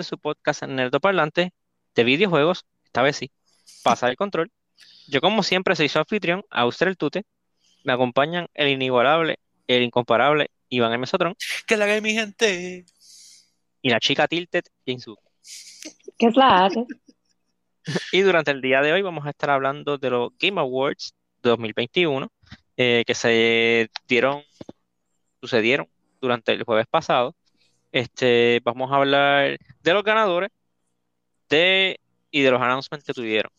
de su podcast en Nerdo Parlante de videojuegos, esta vez sí, pasa el control. Yo como siempre soy su anfitrión, Auster el Tute, me acompañan el inigualable, el incomparable Iván el Mesotrón. Que la haga mi gente. Y la chica Tilted, Jinsu. ¿Qué es la hace? Y durante el día de hoy vamos a estar hablando de los Game Awards 2021 eh, que se dieron, sucedieron durante el jueves pasado. Este, vamos a hablar de los ganadores y de los announcements que tuvieron.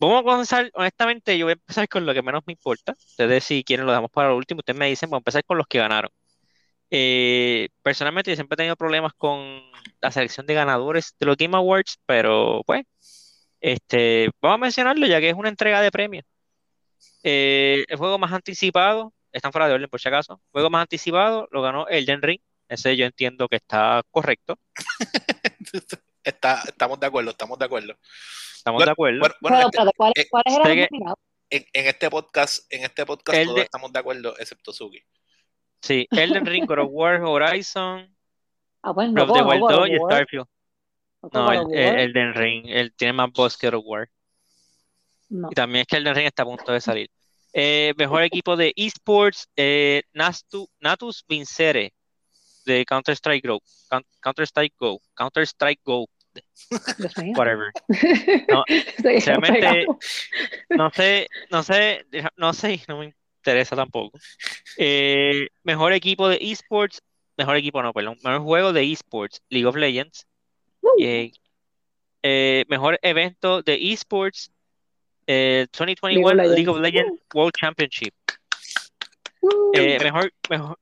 Vamos a comenzar, honestamente, yo voy a empezar con lo que menos me importa. Ustedes, si quieren, lo damos para lo último. Ustedes me dicen, vamos a empezar con los que ganaron. Eh, personalmente, yo siempre he tenido problemas con la selección de ganadores de los Game Awards, pero pues, este, vamos a mencionarlo ya que es una entrega de premios. Eh, el juego más anticipado, están fuera de orden por si acaso, el juego más anticipado lo ganó Elden Ring. Ese yo entiendo que está correcto. Está, estamos de acuerdo, estamos de acuerdo. Estamos de acuerdo. Bueno, bueno, este- pero, ¿cuál- eh, en, en este podcast, en este podcast El todos de- estamos de acuerdo, excepto Suki. Sí, Elden Ring, God of War, Horizon, Ah, pues no, Breath of the no, Wild God of 2 y Starfield. no, el, el- Elden Ring, él tiene más voz que God of War. no. Y también es que Elden Ring está a punto de salir. Eh, mejor equipo de esports, eh, Nastu- Natus Vincere de Counter Strike Go, Counter Strike Go, Counter Strike Go, whatever. No, Realmente, no sé, no sé, no sé, no me interesa tampoco. Eh, mejor equipo de esports, mejor equipo no, perdón, mejor juego de esports, League of Legends. Eh, eh, mejor evento de esports, eh, 2021 Legends. League of Legends World Championship. Eh, mejor, mejor,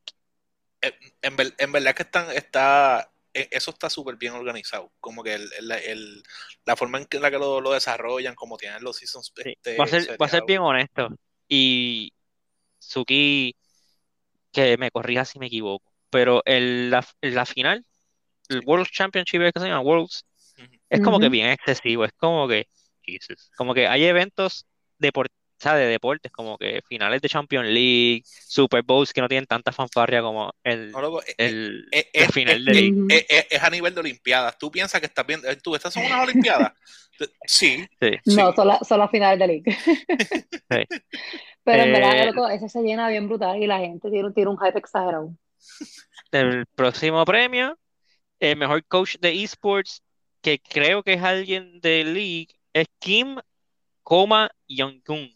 En, ver- en verdad que están, está, eh, eso está súper bien organizado. Como que el, el- el- la forma en que, la que lo, lo desarrollan, como tienen los seasons. sí, este, va a ser, va a ser bien honesto. Y Suki, que me corrija si me equivoco, pero el, la, la final, el World Championship, es que se llama Worlds, es como que bien excesivo, es como que, Jesus, como que hay eventos depor- o sea, de deportes, como que finales de Champions League, Super Bowls que no tienen tanta fanfarria como el, No, loco, el, el es, final es- de League. Es- es- es a nivel de Olimpiadas. Tú piensas que estás viendo, eh, tú, estas son unas Olimpiadas. Sí, Sí. No, son, la- son las finales de League. Pero en verdad, Eh, loco, ese se llena bien brutal y la gente tiene, tiene un hype exagerado. El próximo premio, el mejor coach de esports, que creo que es alguien de League, es Kim Koma Young-kun.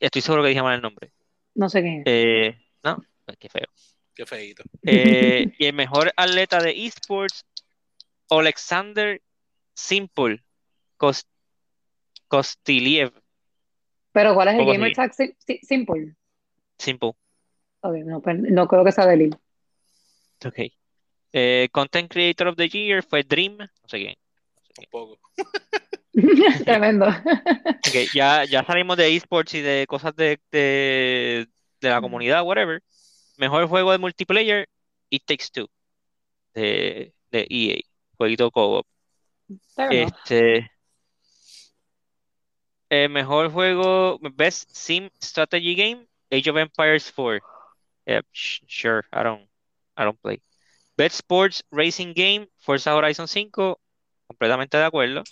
Estoy seguro que dije mal el nombre. No sé quién es. Eh, no, pues qué feo. Qué feíto. Eh, y el mejor atleta de esports, Alexander Simple Kos- Kostiliev. Pero ¿cuál es el Gamer. Tag Sim- Sim- Simple? Simple. Ok, no, pero no creo que sea de League. Ok. Eh, Content Creator of the Year fue Dream. No sé quién. no sé Un quién. poco. Tremendo. Ya, ya salimos de esports y de cosas de, de, de la comunidad, whatever. Mejor juego de multiplayer, It Takes Two, de, de EA, jueguito co-op. Este, el mejor juego, Best Sim Strategy Game, Age of Empires 4. Yep, sh- sure, I don't, I don't play. Best Sports Racing Game, Forza Horizon 5, completamente de acuerdo.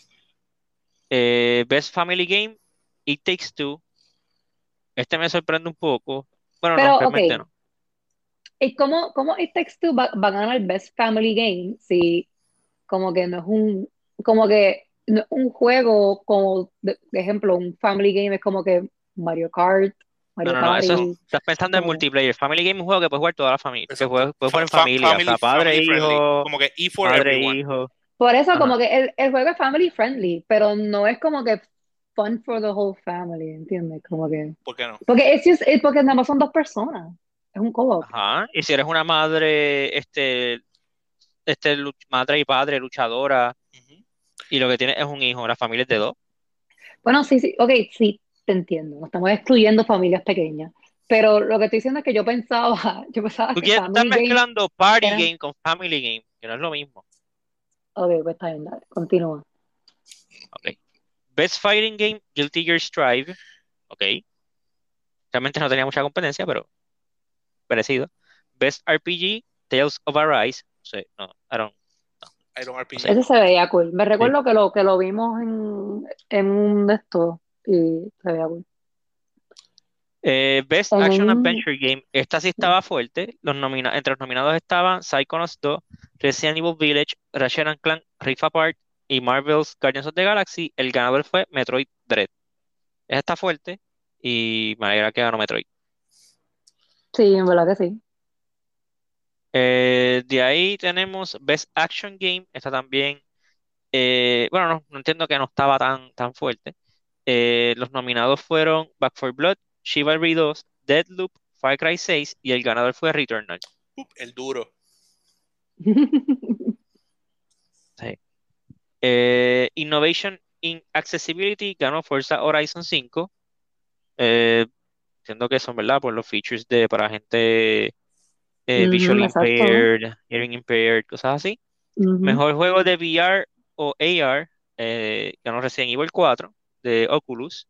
Eh, Best Family Game, It Takes Two. Este me sorprende un poco. Bueno, Pero, no, realmente no. ¿Y cómo, cómo It Takes Two va, va a ganar Best Family Game si como que no es un, como que no es un juego como, de, de ejemplo, un Family Game es como que Mario Kart, No, Mario no, no, eso es- estás pensando en multiplayer. Family Game es un juego que puede jugar toda la familia. Que Exacto. puede, puede jugar en Fa- familia, o family- sea, padre, family friendly. hijo, Como que E for madre, everyone. hijo. Por eso Ajá. como que el, el juego es family friendly, pero no es como que fun for the whole family, ¿entiendes? Como que... ¿Por qué no? Porque es just- es porque nada más son dos personas. Es un co-op. Ajá. Y si eres una madre, este, este, madre y padre luchadora, y lo que tienes es un hijo, la familia es de dos. Bueno, sí, sí, ok, sí, te entiendo. No estamos excluyendo familias pequeñas. Pero lo que estoy diciendo es que yo pensaba, yo pensaba Tú que Game. mezclando party era- game con family game, que no es lo mismo. Ok, pues está bien, dale, continúa. Ok. Best Fighting Game, Guilty Gear Strive. Ok. Realmente no tenía mucha competencia, pero parecido. Best RPG, Tales of Arise. sé, no, I don't- Iron RPG. Sí. Ese se veía cool. Me recuerdo que lo que lo vimos en, en un de estos y se veía cool. Eh, Best Action Adventure Game, esta sí estaba fuerte. Los nomina- entre los nominados estaban Psychonauts 2, Resident Evil Village, Ratchet and Clank, Rift Apart y Marvel's Guardians of the Galaxy. El ganador fue Metroid Dread. Esta está fuerte y me alegra que ganó Metroid. Sí, en verdad que sí. Eh, de ahí tenemos Best Action Game. Esta también, eh, bueno, no, no entiendo que no estaba tan, tan fuerte. Eh, los nominados fueron Back 4 Blood, Chivalry 2, Deadloop, Far Cry 6 y el ganador fue Returnal. El duro. Eh, Innovation in Accessibility ganó Forza Horizon 5. Eh, entiendo que son, ¿verdad? Por los features de para gente eh, visually exacto. impaired, hearing impaired, cosas así. Mejor juego de VR o AR eh, ganó Resident Evil 4 de Oculus.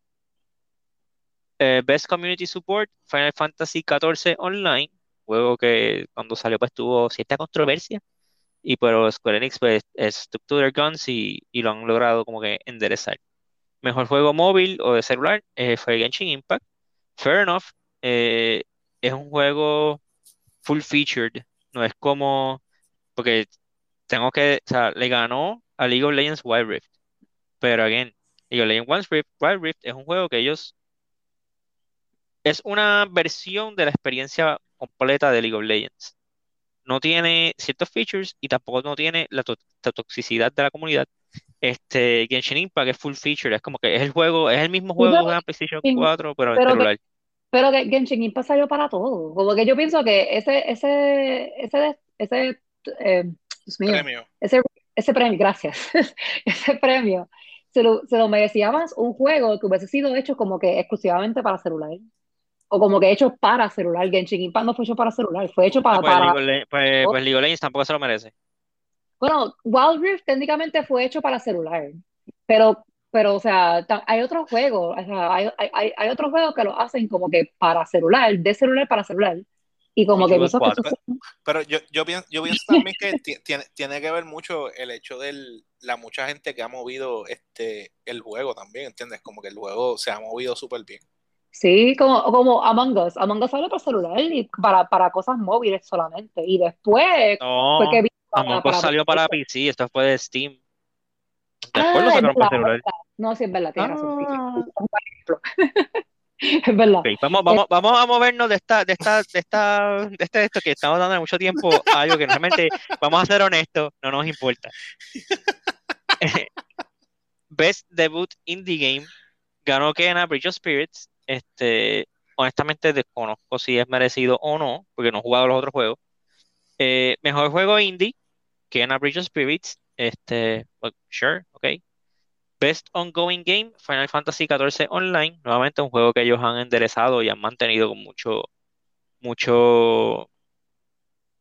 Eh, Best Community Support, Final Fantasy XIV Online, juego que cuando salió pues tuvo cierta controversia, y pero Square Enix pues es their guns y, y lo han logrado como que enderezar. Mejor juego móvil o de celular eh, fue Genshin Impact. Fair enough, eh, es un juego full featured, no es como, porque tengo que, o sea, le ganó a League of Legends Wild Rift, pero again, League of Legends Wild Rift es un juego que ellos es una versión de la experiencia completa de League of Legends. No tiene ciertos features y tampoco no tiene la, to- la toxicidad de la comunidad. Este Genshin Impact es full feature, es como que es el juego, es el mismo juego pero- en PlayStation sí, 4, pero en pero que- celular. Pero que Genshin Impact salió para todo. Como que yo pienso que ese, ese, ese, ese, eh, Dios mío, Premio. ese, ese premio, gracias, ese premio se lo, se lo merecía más un juego que hubiese sido hecho como que exclusivamente para celular. O como que hecho para celular. Genshin Impact no fue hecho para celular, fue hecho para, Ah, pues, para... League of Le- pues- pues League of Legends tampoco se lo merece. Bueno, Wild Rift técnicamente fue hecho para celular, pero, pero o sea, hay otros juegos, o sea, hay, hay, hay- otros juegos que lo hacen como que para celular, de celular para celular, y como que Control pienso que 4. eso- Pero yo, yo, pienso, yo pienso también que ti- tiene, tiene que ver mucho el hecho de la mucha gente que ha movido este el juego también, ¿entiendes? Como que el juego se ha movido súper bien. Sí, como, como Among Us, Among Us salió para celular y para, para cosas móviles solamente, y después No, fue que vino para, Among Us para salió para. PC, esto fue de Steam. Ah, Después lo es sacaron para celular. verdad. No, sí, es verdad, tienes razón, Ah. es verdad. Vamos, vamos, vamos a movernos de esta, de esta, de esta, de este, de esto que estamos dando mucho tiempo a algo que realmente, vamos a ser honestos, no nos importa. Best Debut Indie Game ganó Kena Bridge of Spirits. Este, honestamente desconozco si es merecido o no, porque no he jugado los otros juegos. Eh, mejor juego indie, Kena Bridge of Spirits. Este, sure, ok. Best Ongoing Game, Final Fantasy XIV Online, nuevamente un juego que ellos han enderezado y han mantenido con mucho, mucho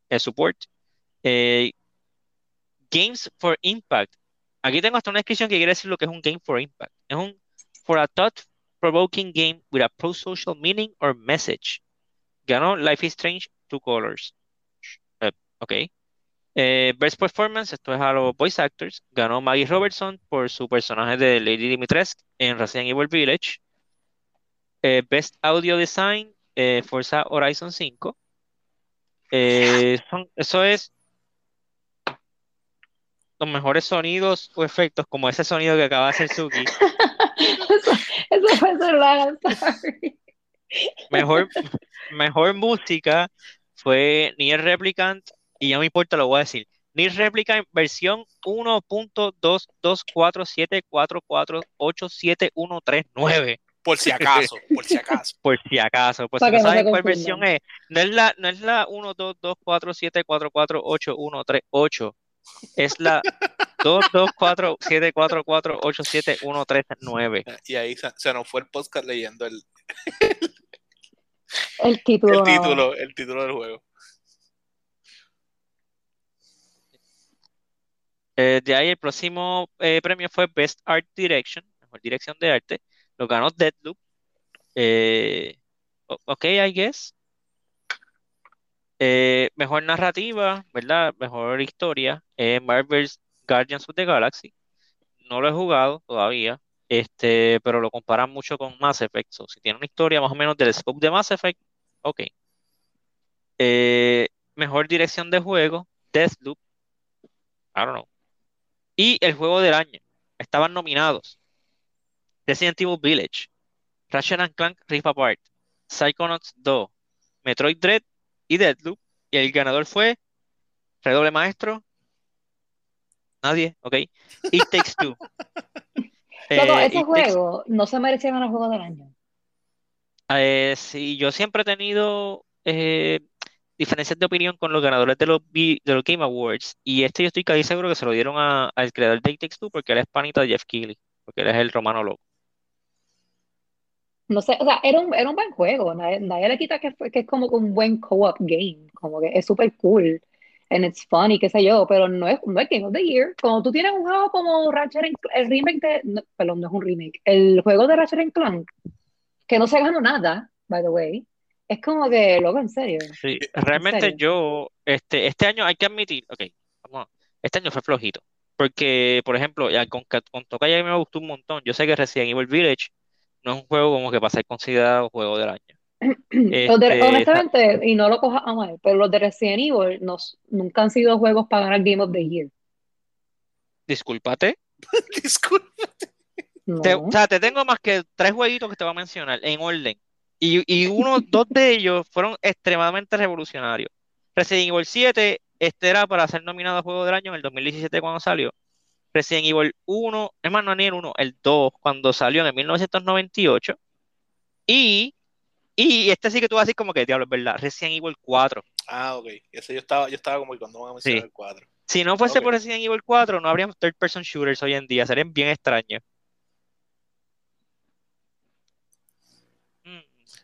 eh, support. Eh, Games for Impact. Aquí tengo hasta una descripción que quiere decir lo que es un Game for Impact. Es un for a thought-provoking game with a pro-social meaning or message. Ganó Life is Strange Two Colors. Eh, ok. Eh, Best Performance, esto es a los voice actors, ganó Maggie Robertson por su personaje de Lady Dimitrescu en Resident Evil Village. Eh, Best Audio Design, Forza Horizon 5. Eh, son- eso es los mejores sonidos o efectos, como ese sonido que acaba de hacer Suki. Eso, eso fue I'm sorry. Mejor, mejor música fue Nier Replicant, y ya me importa, lo voy a decir. Nier Replicant versión 1.22474487139. Por si acaso, por si acaso. Por si acaso, por si no saben cuál versión es. No es la, no es la 12247448138. Es la 22474487139. Y ahí se, se nos fue el podcast leyendo el, El título. el título, el título del juego. Eh, de ahí el próximo eh, premio fue Best Art Direction, mejor dirección de arte. Lo ganó Deadloop. Eh, ok, I guess. Eh, mejor narrativa, ¿verdad? Mejor historia. eh, Marvel's Guardians of the Galaxy. No lo he jugado todavía, este, pero lo comparan mucho con Mass Effect. So, si tiene una historia más o menos del scope de Mass Effect, ok. Eh, mejor dirección de juego, Deathloop. I don't know. Y el juego del año. Estaban nominados. Resident Evil Village, Ratchet and Clank Rift Apart, Psychonauts 2, Metroid Dread y Deathloop. Y el ganador fue Redoble Maestro. Nadie, ok. It Takes Two. Eh, ese Takes- juego no se merecía ganar juego del año. eh, sí, yo siempre he tenido eh, diferencias de opinión con los ganadores de los, de los Game Awards. Y este yo estoy casi seguro que se lo dieron a- al creador de It Takes Two porque él es panita de Jeff Keighley. Porque él es el romano loco. No sé, o sea, era un, era un buen juego. Nadie, nadie le quita que, que es como un buen co-op game. Como que es súper cool. And it's funny, qué sé yo, pero no es, no es Game of the Year. Cuando tú tienes un juego como Ratchet and Clank, el remake de, no, perdón, no es un remake, el juego de Ratchet and Clank, que no se ganó nada, by the way, es como que, loco, en serio. Sí, ¿En realmente serio? yo, este, este año hay que admitir, ok, vamos, a- este año fue flojito. Porque, por ejemplo, ya con, con Toca me gustó un montón. Yo sé que Resident Evil Village no es un juego como que para ser considerado juego del año. Este, honestamente, y no lo cojas a mal, pero los de Resident Evil nos, nunca han sido juegos para ganar Game of the Year. discúlpate. Disculpa. Te- No. o sea, te tengo más que tres jueguitos que te voy a mencionar en orden. Y, y uno, dos de ellos fueron extremadamente revolucionarios. Resident Evil 7, este era para ser nominado a Juego del Año en el 2017 cuando salió. Resident Evil 1, es más, no ni el 1, el 2, cuando salió en el 1998. Y, y este sí que tú vas a decir como que, diablo, es verdad, Resident Evil 4. Ah, ok. Ese yo estaba, yo estaba como que cuando van a mencionar Sí. el cuadro. Si no fuese por Resident Evil 4, no habríamos third person shooters hoy en día, serían bien extraños. Mm,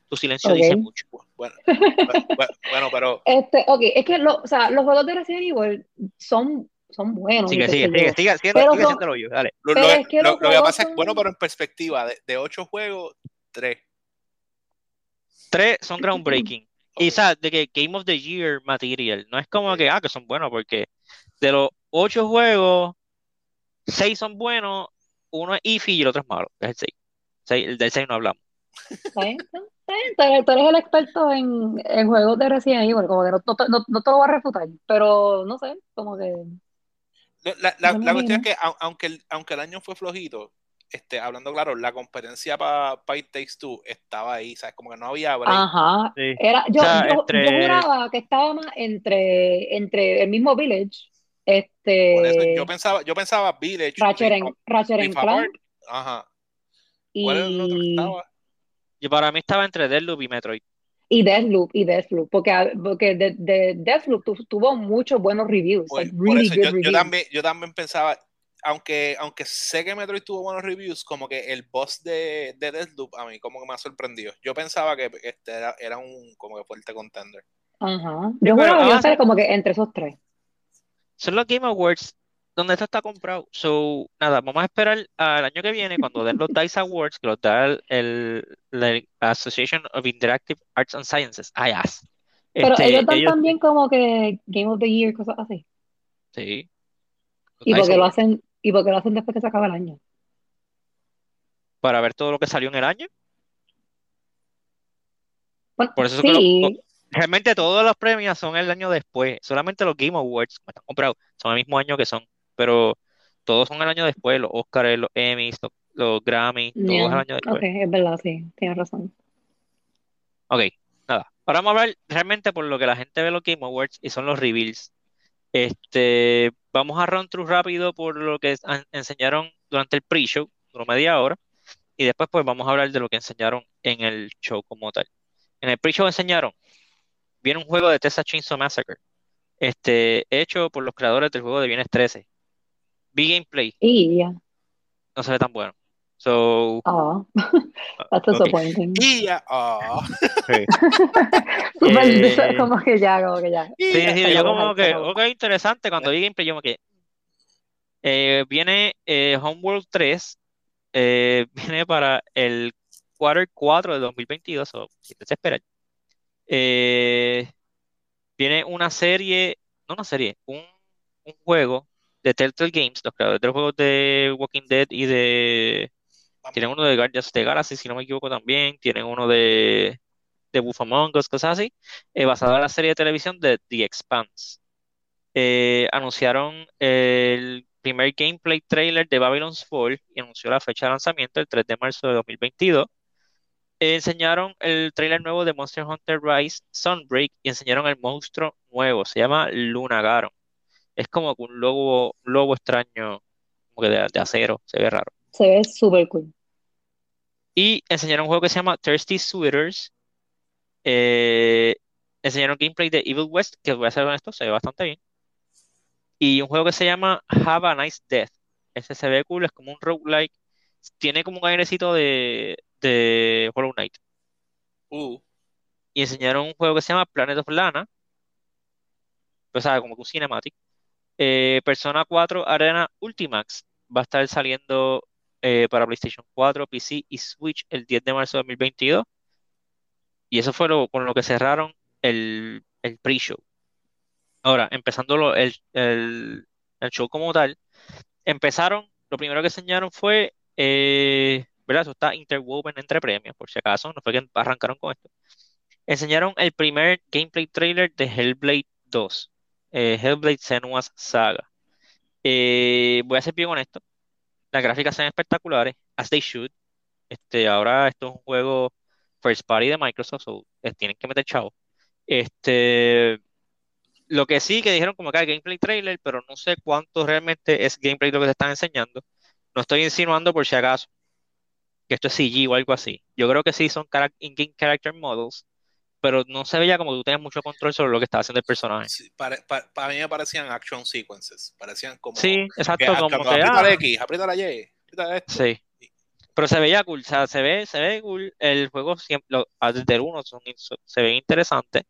tu silencio dice mucho. Bueno, bueno, bueno, pero Este, ok, es que lo, o sea, los juegos de Resident Evil son, son buenos Sigue, sigue, sigue, sigue, sigue, Pero sigue son- haciéndolo yo, dale. lo, Pero lo- es que lo- lo que pasa es son- bueno, pero en perspectiva, de, de ocho juegos, tres. Tres son groundbreaking. Y sabes, de que Game of the Year material, no es como que, ah, que son buenos, porque de los ocho juegos, seis son buenos, uno es iffy y el otro es malo, es el seis. Seis- el del seis no hablamos. Tú eres, el experto en, en juegos de Resident Evil, como que no, no, no- no te lo voy a refutar, pero no sé, como que La, la- la- cuestión es que au- aunque el, aunque el año fue flojito, este, hablando claro, la competencia para It Takes Two estaba ahí, ¿sabes? Como que no había break. Ajá. Sí. Era, yo, O sea, yo, entre- yo juraba que estaba más entre, entre el mismo Village, Por eso este, yo pensaba, yo pensaba Village, Ratchet and, Ratchet Apart, Clank ajá. ¿Cuál era el otro que y, estaba? Yo para mí estaba entre Deathloop y Metroid. y Deathloop, y Deathloop, porque, porque de, de Deathloop tu- tuvo muchos buenos reviews, Por, like por really eso good yo, yo reviews. también, yo también pensaba, aunque, aunque sé que Metroid tuvo buenos reviews, como que el boss de, de Deathloop a mí como que me ha sorprendido. Yo pensaba que este era, era un como que fuerte contender. Ajá. Yo iba a ah, ser como que entre esos tres. Son los Game Awards donde esto está comprado. So, nada, vamos a esperar al año que viene cuando den los DICE Awards, que los da el, el- la Association of Interactive Arts and Sciences, IAS. Pero Este, ellos dan ellos- también como que Game of the Year, cosas así. sí. Los Y porque lo hacen, y porque lo hacen después que se acaba el año. para ver todo lo que salió en el año. Bueno, Por eso es que lo- sí, Realmente todos los premios son el año después. Solamente los Game Awards, como están comprados, son el mismo año que son. Pero todos son el año después. Los Oscars, los Emmys, los, los Grammys, todos el año después. ok, es verdad, sí, tienes razón. Ok, nada. Ahora vamos a hablar realmente por lo que la gente ve los Game Awards y son los reveals. Este, vamos a run through rápido por lo que enseñaron durante el pre-show, duró media hora, y después pues vamos a hablar de lo que enseñaron en el show como tal. En el pre-show enseñaron, viene un juego de Texas Chainsaw Massacre, este, hecho por los creadores del juego de Viernes 13. Vi gameplay, Y ya, no se ve tan bueno. So, ah, that's ok. disappointing. Y ya, Sí. Súper, Eh, como que ya, como que ya. Sí, sí, yo como que, ok, interesante, cuando vi gameplay yo me quedé. Eh, viene eh, Homeworld 3, eh, viene para el quarter 4 de 2022, o si te esperar. Eh, Viene una serie, no una serie, un, un juego de Telltale Games, los creadores de los juegos de Walking Dead y de... Tienen uno de Guardians of the Galaxy, si no me equivoco también. Tienen uno de, de Wolf cosas así. eh, basado en la serie de televisión de The Expanse. Eh, anunciaron el primer gameplay trailer de Babylon's Fall y anunció la fecha de lanzamiento el 3 de marzo de 2022. Eh, enseñaron el trailer nuevo de Monster Hunter Rise Sunbreak y enseñaron el monstruo nuevo, se llama Lunagaron. Es como un lobo, lobo extraño, como que de, de acero, se ve raro. Se ve súper cool. Y enseñaron un juego que se llama Thirsty Suitors. Eh, enseñaron gameplay de Evil West, que voy a ser honesto, se ve bastante bien. Y un juego que se llama Have a Nice Death. Ese se ve cool, es como un roguelike. Tiene como un airecito de, de Hollow Knight. Uh, Y enseñaron un juego que se llama Planet of Lana. O sea, como que un cinematic. Eh, Persona 4 Arena Ultimax va a estar saliendo eh, para PlayStation 4, PC y Switch el 10 de marzo de 2022. Y eso fue lo- con lo que cerraron el, el pre-show. Ahora, empezando el, el, el show como tal, empezaron, lo primero que enseñaron fue, eh, ¿verdad? Eso está interwoven entre premios, por si acaso, no fue que arrancaron con esto. Enseñaron el primer gameplay trailer de Hellblade 2, eh, Hellblade Senua's Saga. Voy a ser bien honesto, las gráficas son espectaculares, as they should. Este, ahora esto es un juego first party de Microsoft, so, eh, tienen que meter chavo. Este, lo que sí que dijeron como que hay gameplay trailer, pero no sé cuánto realmente es gameplay lo que te están enseñando. No estoy insinuando por si acaso que esto es CG o algo así. Yo creo que sí son in-game character models, pero no se veía como que tú tenías mucho control sobre lo que estaba haciendo el personaje. sí, para, para, para mí me parecían action sequences. Parecían como. Sí, que, exacto, ah, como que aprieta la ah, X, aprieta la Y, aprieta esto. sí. Pero se veía cool, o sea, se ve, se ve cool. El juego siempre, lo- ah, desde el 1 son, son- se ve interesante.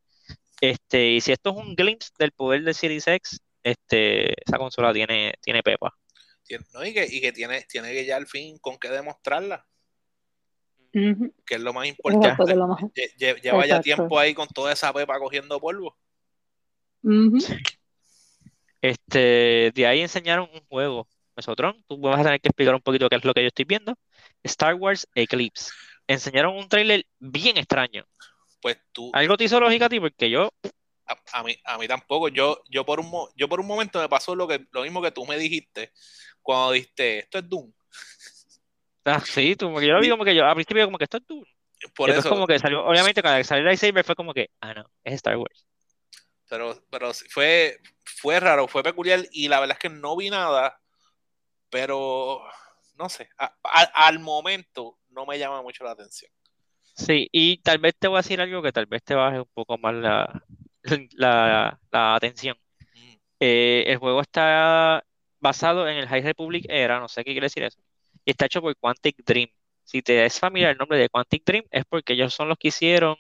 Este, y si esto es un glimpse del poder de Series X, este, esa consola tiene, tiene pepa. No, y que, y que tiene, tiene que ya al fin con qué demostrarla, Que es lo más importante. que es lo más. Lle- lle- Lleva ya tiempo ahí con toda esa pepa cogiendo polvo. Este, de ahí enseñaron un juego, Mesotron. Tú vas a tener que explicar un poquito qué es lo que yo estoy viendo. Star Wars Eclipse. Enseñaron un tráiler bien extraño. Pues tú, Algo te hizo lógica a ti porque yo, a, a mí, a mí tampoco. Yo, yo, por un, mo- yo por un momento me pasó lo, que, lo mismo que tú me dijiste cuando dijiste, esto es Doom. Ah, sí, tú, porque yo lo vi como que yo, al principio como que esto es tú. Por eso, como que salió, obviamente cuando salió lightsaber fue como que, ah, no, es Star Wars. pero, pero fue, fue raro, fue peculiar y la verdad es que no vi nada, pero no sé, a- a- al momento no me llama mucho la atención. Sí, y tal vez te voy a decir algo que tal vez te baje un poco más la, la, la atención. Mm. Eh, el juego está basado en el High Republic era, no sé qué quiere decir eso, y está hecho por Quantic Dream. Si te es familiar el nombre de Quantic Dream, es porque ellos son los que hicieron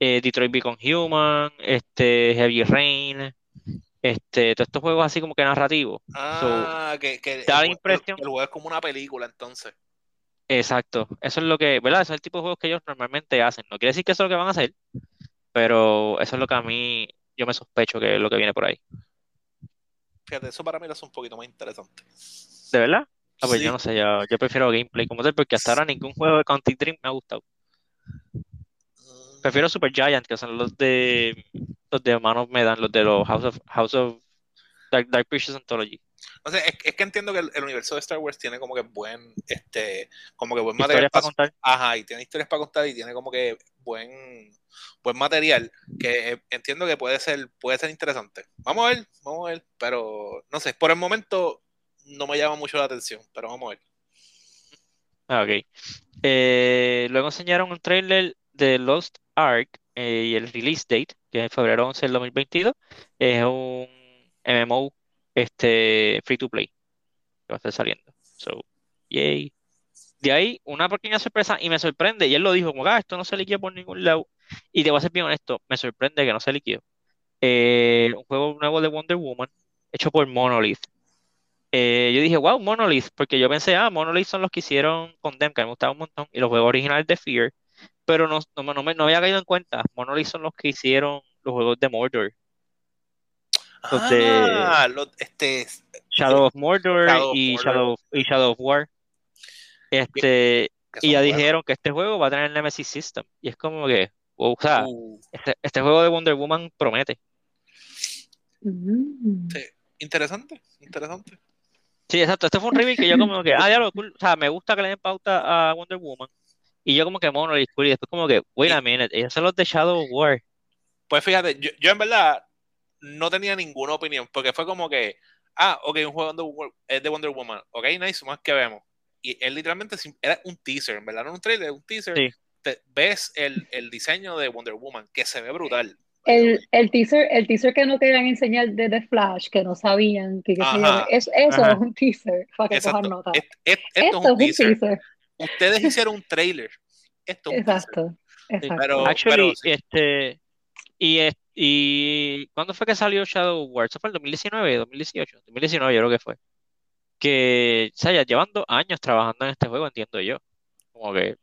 eh, Detroit Become Human, este, Heavy Rain, este, todos estos juegos así como que narrativos. So, Ah, que, que el, da la impresión, el juego es como una película entonces. exacto, eso es lo que, ¿verdad? Eso es el tipo de juegos que ellos normalmente hacen. No quiere decir que eso es lo que van a hacer, pero eso es lo que a mí, yo me sospecho que es lo que viene por ahí. Fíjate, eso para mí lo hace un poquito más interesante. ¿De verdad? Ah, pues yo no sé, yo, yo prefiero gameplay como tal, porque hasta ahora ningún juego de Quantic Dream me ha gustado. Prefiero Super Giant, que son los de los de Manos Medan, los de los House of House of Dark, Dark Pictures Anthology. No sé, es, es que entiendo que el, el universo de Star Wars tiene como que buen, este, como que buen material Historias para para, contar. ajá, y tiene historias para contar y tiene como que buen, buen material que eh, entiendo que puede ser, puede ser interesante. Vamos a ver, vamos a ver, pero no sé, por el momento no me llama mucho la atención, pero vamos a ver. Ah, ok. Eh, luego enseñaron un trailer de Lost Ark eh, y el release date, que es febrero 11 del 2022. Es un MMO este, free to play que va a estar saliendo. So, yay. De ahí, una pequeña sorpresa, y me sorprende, y él lo dijo, como, ah, esto no se liquida por ningún lado. Y te voy a ser bien honesto, me sorprende que no se liquidó. Eh, un juego nuevo de Wonder Woman, hecho por Monolith. Eh, yo dije, wow, Monolith, porque yo pensé, ah, Monolith son los que hicieron Condemn, que me gustaba un montón, y los juegos originales de Fear, pero no, no, me- no, me- no había caído en cuenta. Monolith son los que hicieron los juegos de Mordor, Los de Ah, los- este, Shadow of Mordor Shadow of y, Mordor. Shadow, y Shadow of War. Este, y ya dijeron que este juego va a tener Nemesis System. Y es como que, wow, o sea, Uh, este, este juego de Wonder Woman promete. Mm. sí, interesante, interesante. Sí, exacto. Este fue un reveal que yo como que, ah, ya lo cool. O sea, me gusta que le den pauta a Wonder Woman. Y yo como que mono y cool. Y después como que, wait a minute, ellos son los de Shadow War. Pues fíjate, yo, yo en verdad no tenía ninguna opinión, porque fue como que, ah, ok, un juego de Wonder- es de Wonder Woman, ok, nice, más que vemos. Y él literalmente era un teaser, en verdad, no era un trailer, un teaser. Sí. Te- ves el, el diseño de Wonder Woman, que se ve brutal. El, el teaser, el teaser que no querían enseñar de The Flash, que no sabían que, Ajá. es- eso Ajá. es un teaser, para que Exacto. cojan nota. Es- es- esto, Esto es un es un teaser. teaser. Ustedes hicieron un trailer. Esto es un teaser. Exacto, pero- Actually, sí. este, y, y ¿cuándo fue que salió Shadow of War? ¿Eso fue el 2019, 2018? 2019 yo creo que fue. Que, o sea, ya llevan dos años trabajando en este juego, entiendo yo. Como que,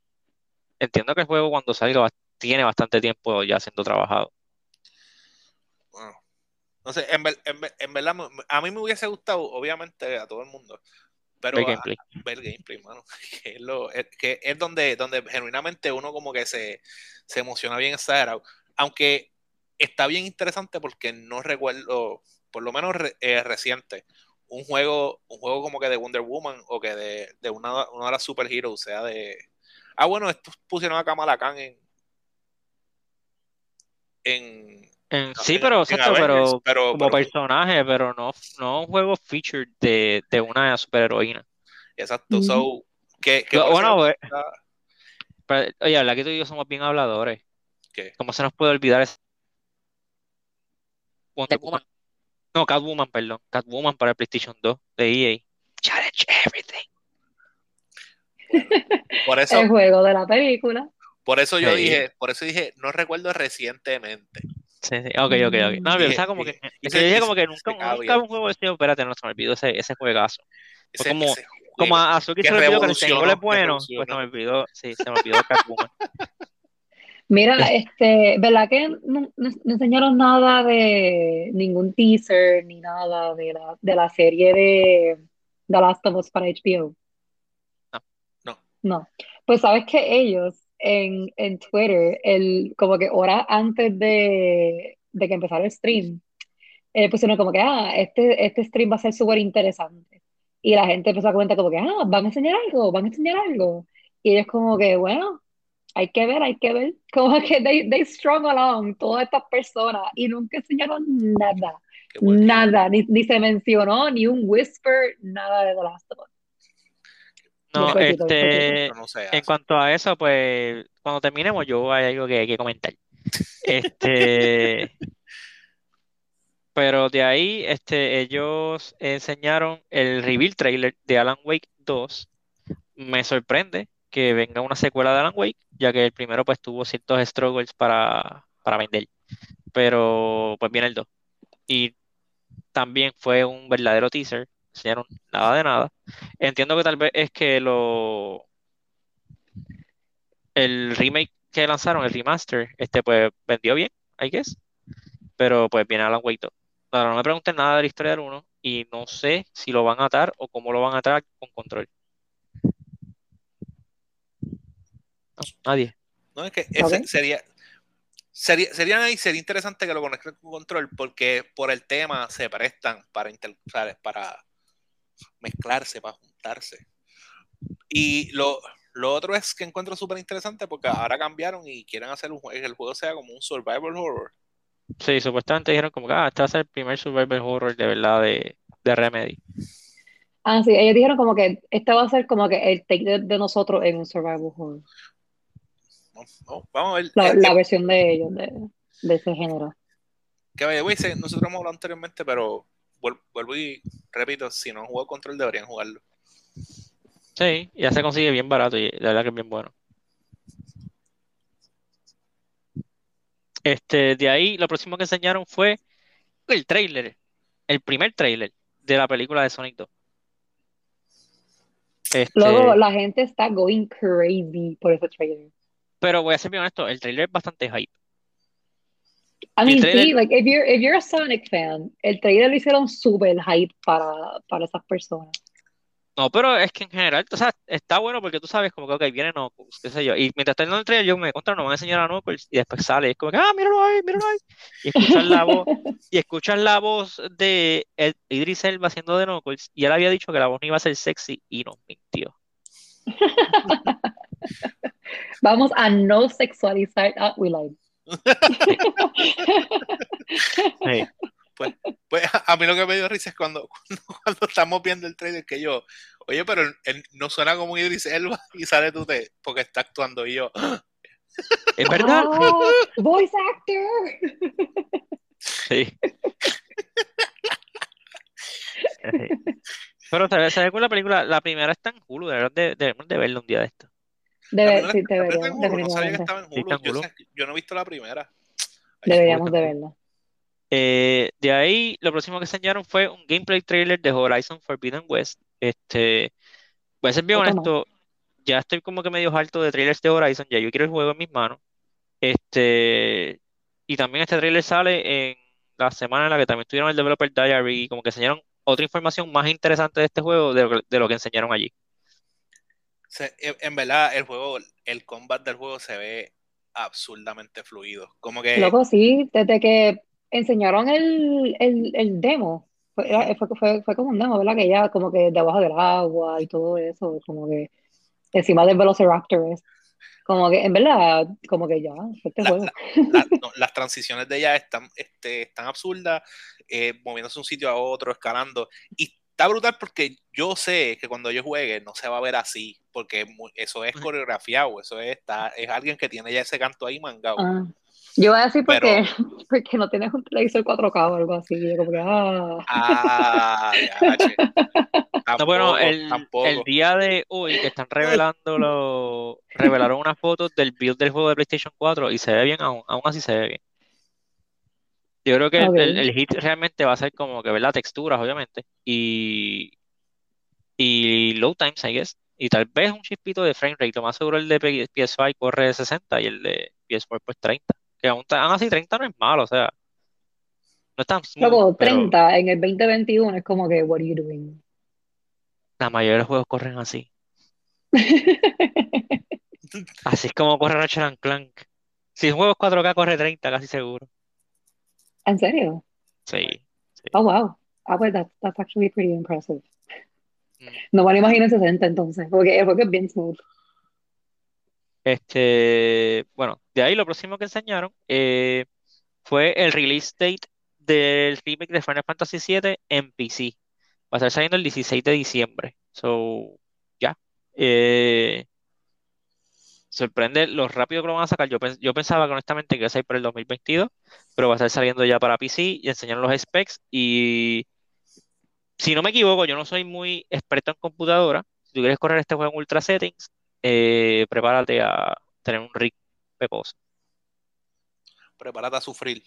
entiendo que el juego cuando salga tiene bastante tiempo ya siendo trabajado. Sé, en, ver- en ver- en verdad, a mí me hubiese gustado, obviamente, a todo el mundo, pero El a- gameplay. ver gameplay, mano, que es, lo, es- que es donde, donde genuinamente uno como que se, se emociona bien exagerado, aunque está bien interesante porque no recuerdo, por lo menos eh, reciente, un juego, un juego como que de Wonder Woman o que de, de una, una de las superheroes, sea de... Ah, bueno, estos pusieron a Kamala Khan en... en En- sí, en- pero, en exacto, Avengers, pero pero, como pero- personaje, pero no, no un juego featured de, de una superheroína. Exacto, so, que, eso bueno, pero, oye, la que tú y yo somos bien habladores. ¿qué? ¿Cómo se nos puede olvidar Wonder Woman? No, Catwoman, perdón. Catwoman para el PlayStation 2 de EA. Challenge everything. Por eso, El juego de la película. por eso yo Sí. dije, por eso dije, no recuerdo recientemente. Sí, sí. Ok, ok, ok. No, Mm. pero Dije- pensaba como que. dije- es que yo dije como que nunca, nunca un juego de estilo, espérate, no se me olvidó ese, ese juegazo. Ese- como- ese Como a Azuki que se le olvidó que el es bueno, pues se revolucionó. me olvidó, sí, se me olvidó Catwoman. Mira, este, ¿verdad que no, no- no enseñaron nada de ningún teaser ni nada de la, de la serie de The Last of Us para HBO? No. No. No. Pues sabes que ellos en, en Twitter, el, como que horas antes de, de que empezara el stream, eh, pusieron como que, ah, este, este stream va a ser súper interesante. Y la gente empezó a comentar como que, ah, van a enseñar algo, van a enseñar algo. Y ellos como que, bueno, hay que ver, hay que ver. Como que they, they strung along todas estas personas y nunca enseñaron nada, bueno. nada, ni, ni se mencionó, ni un whisper, nada de The Last of Us. No, este, no en cuanto a eso, pues, cuando terminemos, yo hay algo que hay que comentar. Este, pero de ahí, este, ellos enseñaron el reveal trailer de Alan Wake 2. Me sorprende que venga una secuela de Alan Wake, ya que el primero pues tuvo ciertos struggles para, para vender. Pero pues viene el 2. Y también fue un verdadero teaser. Enseñaron nada de nada. Entiendo que tal vez es que lo el remake que lanzaron, el remaster, este pues vendió bien, I guess. Pero pues viene Alan Wake 2. Ahora, no me pregunten nada de la historia del 1 y no sé si lo van a atar o cómo lo van a atar con control. No, nadie. No, es que ese sería, sería, sería, ahí- sería interesante que lo conecten con control porque por el tema se prestan para, inter- para mezclarse, para juntarse. Y lo, lo otro es que encuentro súper interesante porque ahora cambiaron y quieren hacer un, que el juego sea como un survival horror. Sí, supuestamente dijeron como que ah, este va a ser el primer survival horror de verdad de, de Remedy. Ah, sí, ellos dijeron como que este va a ser como que el take de, de nosotros en un survival horror. No, no, vamos a ver. La, versión de ellos, de, de ese género. que vaya, güey, se- nosotros hemos hablado anteriormente, pero vuelvo y repito, si no han jugado control deberían jugarlo. Sí, ya se consigue bien barato y la verdad que es bien bueno. Este, de ahí, lo próximo que enseñaron fue el trailer, el primer trailer de la película de Sonic 2. Este, Luego la gente está going crazy por ese trailer. pero voy a ser bien honesto, el trailer es bastante hype. I mean, sí, like, if you're, if you're a Sonic fan, el trailer lo hicieron súper hype para, para esas personas. No, pero es que en general, o sea, está bueno porque tú sabes como que, ok, viene Knuckles, qué sé yo. Y mientras está en el trailer, yo me contra, no me van a enseñar a Knuckles y después sale, y es como que, ah, míralo ahí, míralo ahí. Y escuchas la voz, y escuchas la voz de el- Idris Elba haciendo de Knuckles, y él había dicho que la voz no iba a ser sexy y nos mintió. Vamos a no sexualizar a Willard. Sí. Pues a mí lo que me dio risa es cuando, cuando, cuando estamos viendo el trailer que yo, oye, pero él, él no suena como Idris Elba y sale tú de, porque está actuando y yo, Es verdad. Oh, voice actor. Sí. Sí. Pero se ve, se ve con la película, la primera está en Hulu, de verdad debemos de verla un día de esto. Debe, La sí, deberíamos, Hulu, definitivamente. en Yo, sé- yo no he visto la primera. Ay, Deberíamos de verla. Eh, de ahí, lo próximo que enseñaron fue un gameplay trailer de Horizon Forbidden West. Este, voy a ser bien honesto, ya estoy como que medio harto de trailers de Horizon, ya yo quiero el juego en mis manos. Este, y también este trailer sale en la semana en la que también tuvieron el Developer Diary, y como que enseñaron otra información más interesante de este juego de lo que, de lo que enseñaron allí. Se- en, en verdad, el juego, el combat del juego se ve absurdamente fluido. Como que Loco, sí, desde que enseñaron el, el, el demo, fue, fue, fue, fue como un demo, ¿verdad? Que ya como que debajo del agua y todo eso, como que encima del Velociraptor, es como que en verdad, como que ya, este La- juego. la- no, las transiciones de ella están, este, están absurdas, eh, moviéndose de un sitio a otro, escalando. Y está brutal porque yo sé que cuando yo juegue no se va a ver así, porque eso es coreografiado, eso es, está, es alguien que tiene ya ese canto ahí mangado. Ah. Yo iba a decir Pero- porque, porque no tienes un televisor 4K o algo así, yo como que, ah, Ah, ya, che. No, bueno, Tampoco, el, tampoco. el día de hoy que están revelando lo, revelaron unas fotos del build del juego de PlayStation 4 y se ve bien, aún, aún así se ve bien. Yo creo que el, el- el hit realmente va a ser como que ver las texturas, obviamente, y, y low times, I guess, y tal vez un chispito de frame rate. Lo más seguro el de P- PS5 corre 60 y el de PS4 pues 30. Que aún, aún así 30 no es malo, o sea, no es tan smooth, pero 30 en el 2021 es como que, what are you doing? la mayoría de los juegos corren así. Así es como corre Ratchet and Clank. Si un juego es 4K, corre 30, casi seguro. ¿En serio? Sí. Oh, wow. Ah, pues that's, that's actually pretty impressive. No me lo imagino en 60 entonces, porque el juego es bien smooth. Este, bueno, de ahí lo próximo que enseñaron eh, fue el release date del remake de Final Fantasy VII en PC. Va a estar saliendo el 16 de diciembre. So, ya. Eh, sorprende lo rápido que lo van a sacar. Yo, yo pensaba que honestamente que iba a salir por el 2022, pero va a estar saliendo ya para PC y enseñaron los specs. Y si no me equivoco, yo no soy muy experto en computadora. Si tú quieres correr este juego en ultra settings, eh, prepárate a tener un rig peposo. Prepárate a sufrir.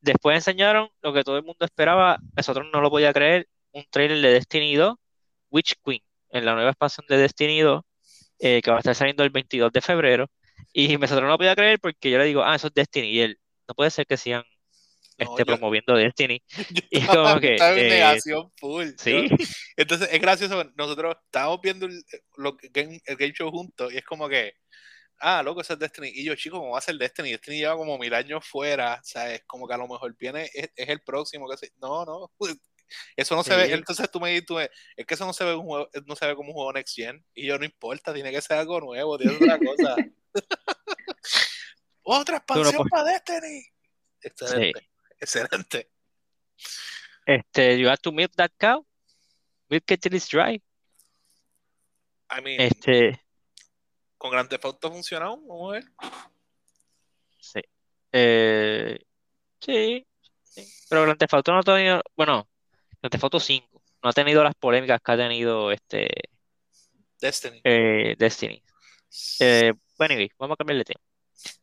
Después enseñaron lo que todo el mundo esperaba, nosotros no lo podía creer, un trailer de Destiny 2, Witch Queen, en la nueva expansión de Destiny 2, eh, que va a estar saliendo el 22 de febrero. Y nosotros no lo podía creer porque yo le digo, ah, eso es Destiny. Y él, no puede ser que No, este, yo- promoviendo Destiny. Y es como que, eh, negación full. Sí, Yo- entonces es gracioso, nosotros estábamos viendo el, lo game- el game show juntos y es como que, ah, loco, eso es Destiny. Y yo, chico, ¿cómo va a ser Destiny? Destiny lleva como mil años fuera, ¿sabes? Como que a lo mejor viene, es, es el próximo. que se- No, no. Eso no se ve, entonces tú me dices, es que eso no se ve un juego, no se ve como un juego next gen. Y yo no importa, tiene que ser algo nuevo, tiene otra cosa. Otra no expansión para Destiny. sí. Excelente. Este, you have to milk that cow, milk it till it's dry. I mean, Este, con Grand Theft Auto ha funcionado, vamos a ver. sí. Eh, sí, sí. Pero Grand Theft Auto no ha tenido, bueno, Grand Theft Auto 5 no ha tenido las polémicas que ha tenido este Destiny. eh, Destiny. Eh, bueno, anyway, vamos a cambiar de tema.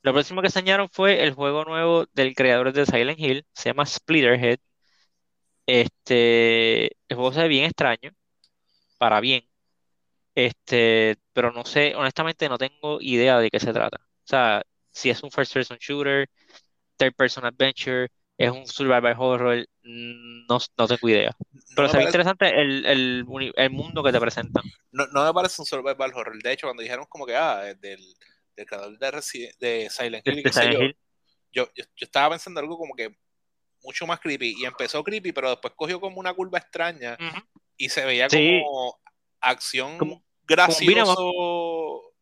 Lo próximo que enseñaron fue el juego nuevo del creador de Silent Hill, se llama Splitterhead. Este, el juego se ve bien extraño, para bien. Este, pero no sé, honestamente no tengo idea de qué se trata. O sea, si es un first person shooter, third person adventure, es un survival horror, no, no tengo idea. Pero se ve interesante el, el, el, mundo que te presentan. No, no, me parece un survival horror. De hecho, cuando dijeron como que, ah, del, del creador de, de Silent Hill, yo, yo, yo, estaba pensando algo como que mucho más creepy. Y empezó creepy, pero después cogió como una curva extraña y se veía como acción como, gracioso.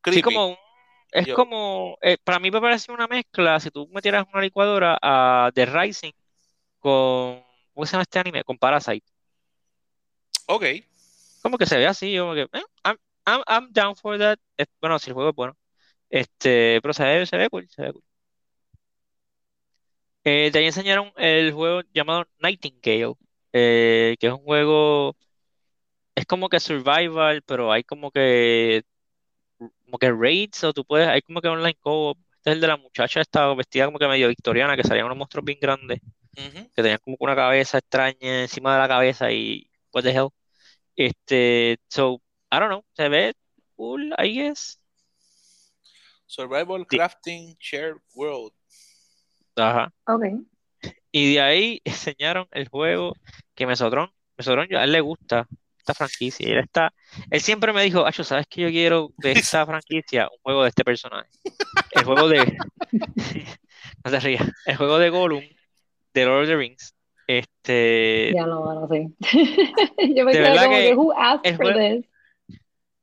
creepy. Sí, como es como, eh, para mí me parece una mezcla, si tú metieras una licuadora a The Rising con, ¿cómo se llama este anime? Con Parasite. Ok. Como que se ve así, como que, eh, I'm, I'm, down for that. bueno, si el juego es bueno. Este, pero se ve, se ve cool, se ve cool. Eh, de ahí enseñaron el juego llamado Nightingale, eh, que es un juego, es como que survival, pero hay como que, como que raids, o tú puedes, hay como que online co Este es el de la muchacha, estaba vestida como que medio victoriana, que salían unos monstruos bien grandes, que tenían como una cabeza extraña encima de la cabeza y, what the hell. Este, so, I don't know, se ve cool, I guess. Survival Crafting Shared World. Ajá. Ok. Y de ahí enseñaron el juego que Mesotron, Mesotron a él le gusta esta franquicia. Y él está, él siempre me dijo, Acho, ¿sabes qué yo quiero de esta franquicia? Un juego de este personaje. El juego de. no te rías. El juego de Gollum, de Lord of the Rings. Este. Ya lo van a hacer. yo me quedé como que, who asked for this?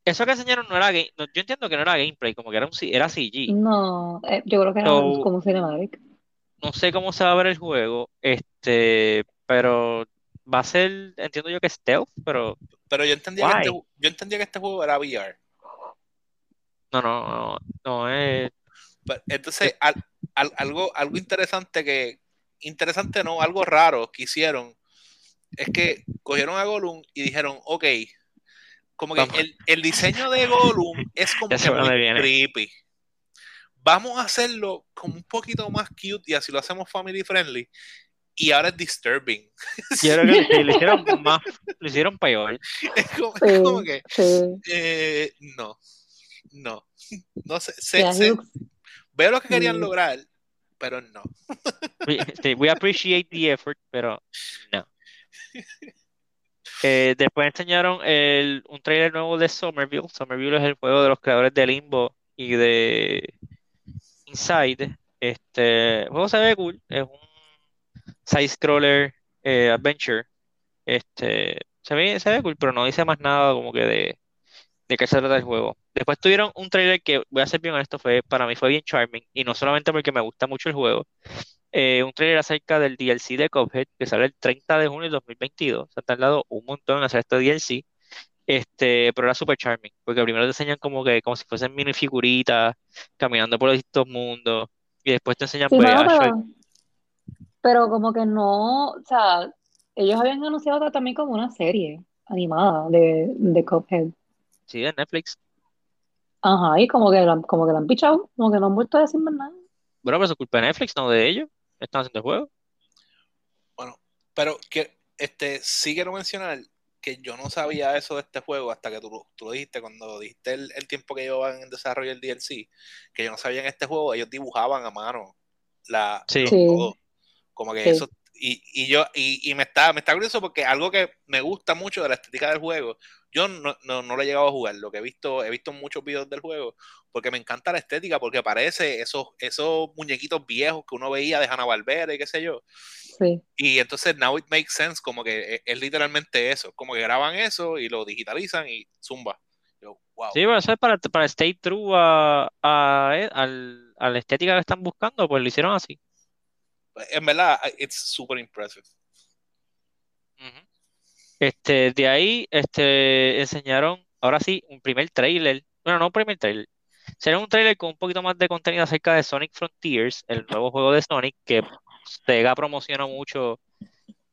Eso que enseñaron no era game, yo entiendo que no era gameplay, como que era un era CG. No, eh, yo creo que era como cinematic no sé cómo se va a ver el juego, este, pero va a ser, entiendo yo que stealth, pero. Pero yo entendía, que este, yo entendía que este juego era VR. No, no, no, no es. Entonces, algo, algo interesante que. Interesante no, algo raro que hicieron es que cogieron a Gollum y dijeron, ok, como que el, el, diseño de Gollum es como que muy creepy vamos a hacerlo como un poquito más cute y así lo hacemos family friendly. Y ahora es disturbing. Creo que lo hicieron más, lo hicieron peor. Es como, que, eh, no, no, no sé, veo lo que querían lograr, pero no. Sí, we appreciate the effort, pero no. Eh, después enseñaron un trailer nuevo de Somerville. Somerville es el juego de los creadores de Limbo y de Inside. Este el juego se ve cool, es un side-scroller eh, adventure. Este se ve, se cool, pero no dice más nada como que de, de qué se trata el juego. Después tuvieron un trailer que, voy a ser bien honesto, fue, para mí fue bien charming, y no solamente porque me gusta mucho el juego, eh, un trailer acerca del DLC de Cuphead, que sale el 30 de junio de 2022, se ha tardado un montón en hacer este DLC, este, pero era super charming, porque primero te enseñan como que, como si fuesen minifiguritas, caminando por distintos mundos, y después te enseñan pues, pero, como que no, o sea, ellos habían anunciado también como una serie animada de, de Cuphead. Sí, de Netflix. Ajá, y como que, como que la han pichado, como que no han vuelto a decir más nada. Bueno, pero es culpa de Netflix, no de ellos. Están haciendo el juego. Bueno, pero que este sí quiero mencionar que yo no sabía eso de este juego hasta que tú, tú lo dijiste, cuando dijiste el, tiempo que llevaban en desarrollo el DLC, que yo no sabía en este juego, ellos dibujaban a mano la, sí. Como que eso y, y, yo, y, y, me está, me está curioso porque algo que me gusta mucho de la estética del juego, yo no, no, no, lo he llegado a jugar, lo que he visto, he visto muchos videos del juego, porque me encanta la estética, porque parece esos, esos muñequitos viejos que uno veía de Hanna Barbera y qué sé yo. Sí. Y entonces now it makes sense, como que es, literalmente eso, como que graban eso y lo digitalizan y zumba. Yo, wow. Sí, va a ser para, para stay true a, a, a la estética que están buscando, pues lo hicieron así en verdad, it's super impressive. Este, de ahí, este, enseñaron, ahora sí, un primer trailer. Bueno, no un primer trailer. Será un trailer con un poquito más de contenido acerca de Sonic Frontiers, el nuevo juego de Sonic, que Sega promocionó mucho,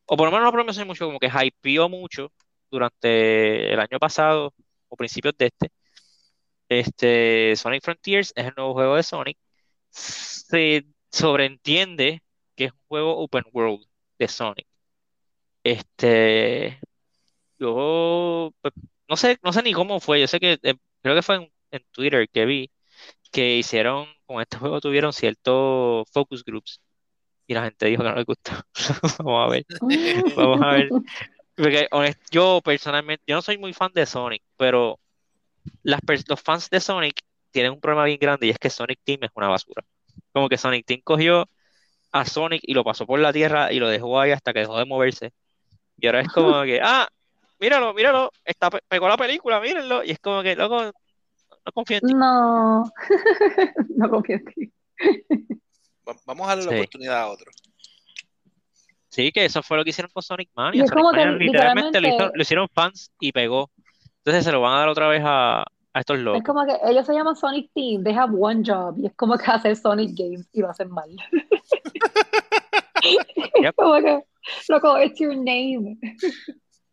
o por lo menos no promocionó mucho, como que hypeó mucho durante el año pasado, o principios de este. Este, Sonic Frontiers es el nuevo juego de Sonic. Se sobreentiende que es un juego open world de Sonic. Este, yo pues, no sé, no sé ni cómo fue. Yo sé que eh, creo que fue en, Twitter que vi que hicieron con este juego tuvieron ciertos focus groups y la gente dijo que no les gustó. Vamos a ver. Vamos a ver. Porque honest- yo personalmente, yo no soy muy fan de Sonic, pero los fans de Sonic tienen un problema bien grande y es que Sonic Team es una basura. Como que Sonic Team cogió a Sonic y lo pasó por la tierra y lo dejó ahí hasta que dejó de moverse. Y ahora es como que, ah, míralo, míralo, está, pe- pegó la película, mírenlo. Y es como que, loco, no confío en ti. No, no confío en ti. Va- Vamos a darle la oportunidad a otro. Sí, que eso fue lo que hicieron con Sonic Y Mania. es Sonic como que Mania literalmente lo, hizo- literalmente- lo hicieron fans y pegó. Entonces se lo van a dar otra vez a, a estos Es locos. como que ellos se llaman Sonic Team, they have one job, y es como que hacer Sonic Games y lo hacen mal. Yep. Como que, loco, it's your name.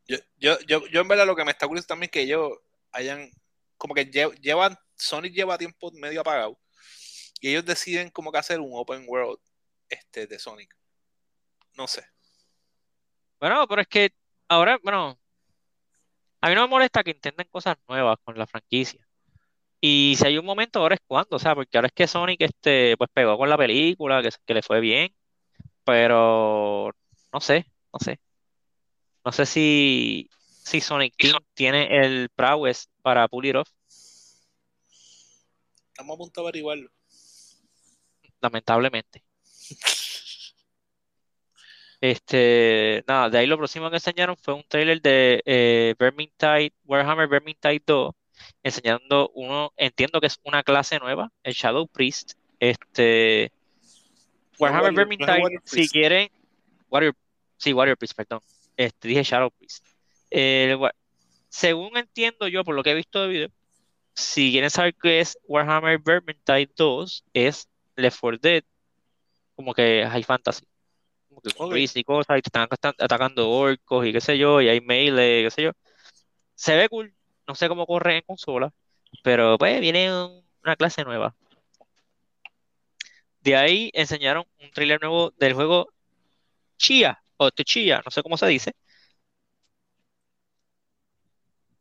Yo, yo, yo, yo en verdad lo que me está curioso también es que ellos hayan, como que lle- llevan, Sonic lleva tiempo medio apagado y ellos deciden como que hacer un open world este, de Sonic. No sé. Bueno, pero es que ahora, bueno, a mí no me molesta que intenten cosas nuevas con la franquicia. Y si hay un momento, ahora es cuando, o sea, porque ahora es que Sonic este, pues pegó con la película, que, que le fue bien, pero no sé, no sé. No sé si, si Sonic Team tiene el prowess para pull it off, Estamos a punto de averiguarlo. lamentablemente. Este, nada, de ahí lo próximo que enseñaron fue un trailer de eh, Vermintide, Warhammer Vermintide 2, enseñando uno, entiendo que es una clase nueva, el Shadow Priest. Este, Warhammer Vermintide, si quieren, Warrior, sí, Warrior Priest, perdón. Este, dije Shadow Priest. El según entiendo yo, por lo que he visto de video, si quieren saber qué es Warhammer Vermintide 2, es Left 4 Dead, como que High Fantasy. Como que con Ok. priest y cosas, y te están ata- atacando orcos y qué sé yo, y hay melee, qué sé yo. Se ve cool, no sé cómo corre en consola, pero pues viene un- una clase nueva. De ahí enseñaron un trailer nuevo del juego Chia, o Chia, no sé cómo se dice.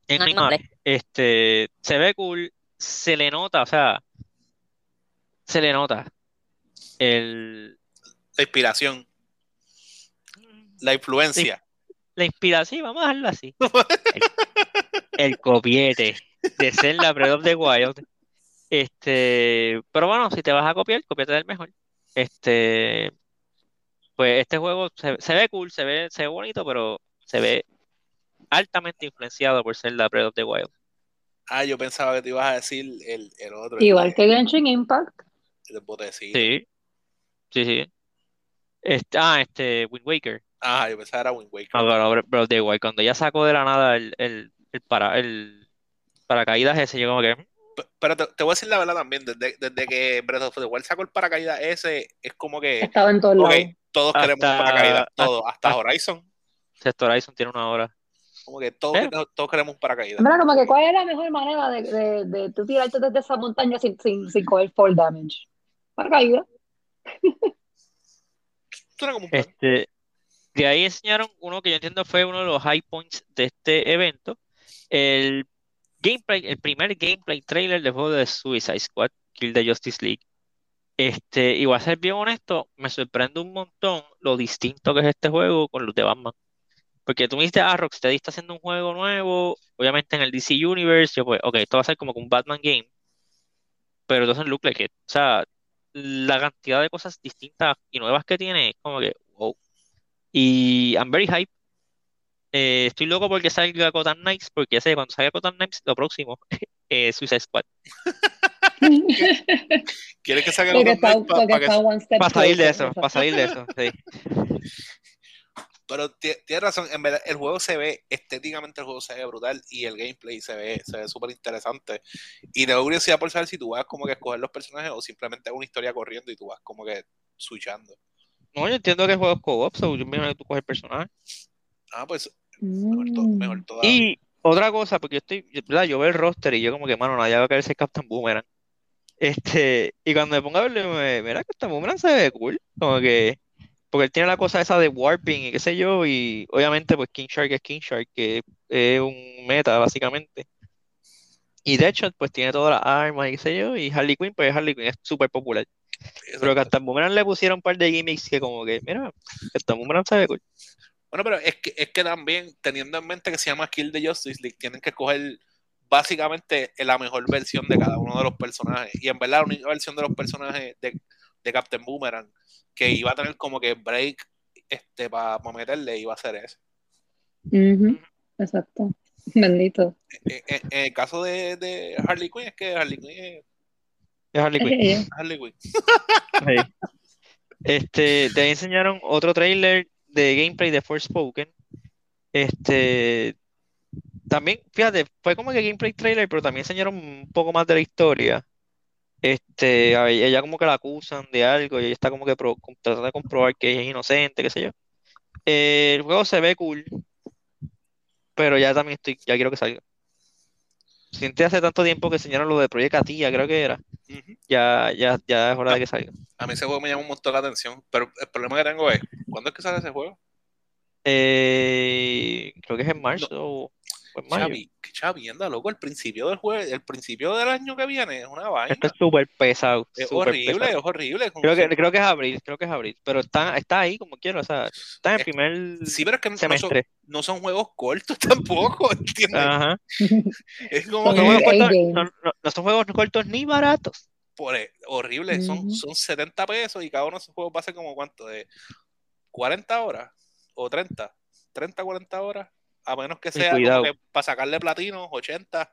En No, no, animales. Este, se ve cool, se le nota, o sea, se le nota el, La inspiración, la influencia. la inspiración, vamos a dejarlo así. El, el copiete de Zelda Breath of the Wild. Este, pero bueno, si te vas a copiar, copiate del mejor. Este, pues este juego se, se ve cool, se ve, se ve bonito, pero se ve altamente influenciado por Zelda Breath of the Wild. Ah, yo pensaba que te ibas a decir el, el otro. el Igual de- que Genshin Impact. el botecito. Sí, sí, sí. Este, ah, este, Wind Waker. Ah, yo pensaba que era Wind Waker. No, pero Breath of the Wild, cuando ya sacó de la nada el, el, el para, el paracaídas ese, yo como que, Pero te, te voy a decir la verdad también, desde, desde que Breath of the Wild sacó el paracaídas ese, es como que, Estaba en todos ok, lados. todos queremos un Hasta- paracaídas, todos, hasta hasta- Horizon, Sexto Horizon tiene una hora. como que todos, ¿Eh? todos queremos un paracaídas. Mira, como que cuál es la mejor manera de, de, de tú tirarte desde esa montaña sin, sin, sin coger fall damage. Paracaídas. Suena como un plan. Este, de ahí enseñaron uno que yo entiendo fue uno de los high points de este evento. El gameplay, el primer gameplay trailer del juego de Suicide Squad, Kill the Justice League. Este, y voy a ser bien honesto, me sorprende un montón lo distinto que es este juego con los de Batman. Porque tú me dijiste, ah, Rocksteady está haciendo un juego nuevo, obviamente en el DC Universe, yo pues, ok, esto va a ser como un Batman game, pero doesn't look like it. O sea, la cantidad de cosas distintas y nuevas que tiene, es como que, wow. Y I'm very hype. Eh, estoy loco porque salga Gotham Knights, porque ya sé, cuando salga Gotham Knights, lo próximo es Suicide Squad. ¿Quieres que salga Gotham Knights pa- porque pa' que- está one step Para salir de eso, para salir de eso, sí. Pero ti- tienes razón, en verdad, el juego se ve, estéticamente el juego se ve brutal y el gameplay se ve se ve súper interesante. Y tengo curiosidad por saber si tú vas como que a escoger los personajes o simplemente es una historia corriendo y tú vas como que switchando. No, yo entiendo que el juego es co-op, so yo me imagino que tú coges el personaje. Ah, pues mejor, to- Mm. mejor todavía. Y otra cosa, porque yo estoy, yo- ¿verdad? Yo veo el roster y yo como que, mano, nadie va a ser Captain Boomerang. Este, y cuando me pongo a verlo, me, mira, Captain Boomerang se ve cool. Como que, porque él tiene la cosa esa de warping y qué sé yo, y obviamente pues King Shark es King Shark, que es un meta básicamente. Y de hecho, pues tiene todas las armas y qué sé yo, y Harley Quinn, pues Harley Quinn es súper popular. Pero que hasta Boomerang le pusieron un par de gimmicks que como que, mira, hasta Boomerang sabe cool. Bueno, pero es que, es que también, teniendo en mente que se llama Kill the Justice League, tienen que coger básicamente la mejor versión de cada uno de los personajes. Y en verdad, la única versión de los personajes de, de Captain Boomerang que iba a tener como que break este para meterle iba a ser ese. Ujú, Exacto. Bendito. En, en- en el caso de, de Harley Quinn, es que Harley Quinn es Es Harley Quinn. Harley Quinn. Sí. Este, te enseñaron otro trailer de gameplay de Forspoken. Este, también, fíjate, fue como que gameplay trailer, pero también enseñaron un poco más de la historia. Este, ella como que la acusan de algo y ella está como que pro- tratando de comprobar que ella es inocente, qué sé yo. Eh, el juego se ve cool, pero ya también estoy, ya quiero que salga. Siente hace tanto tiempo que enseñaron lo de Project Atia, creo que era. Ya, ya, ya es hora de que salga. A mí ese juego me llama un montón la atención, pero el problema que tengo es, ¿cuándo es que sale ese juego? Eh, creo que es en marzo o Chavi, qué chavienda, loco, el principio del juego, el principio del año que viene es una vaina. Esto es súper pesado, Es horrible, pesado. es horrible. Creo que, creo que es abril, creo que es abril, pero está, está ahí como quiero, o sea, está en el primer Sí, pero es que no son, semestre. no son juegos cortos tampoco, ¿entiendes? Ajá. Es como No, juegos cortos- A-games. no- no- no son juegos cortos ni baratos. por, e, horrible, son, son 70 pesos y cada uno de esos juegos va a ser como cuánto, de 40 horas o 30, 30, 40 horas, a menos que sea que para sacarle platino, 80,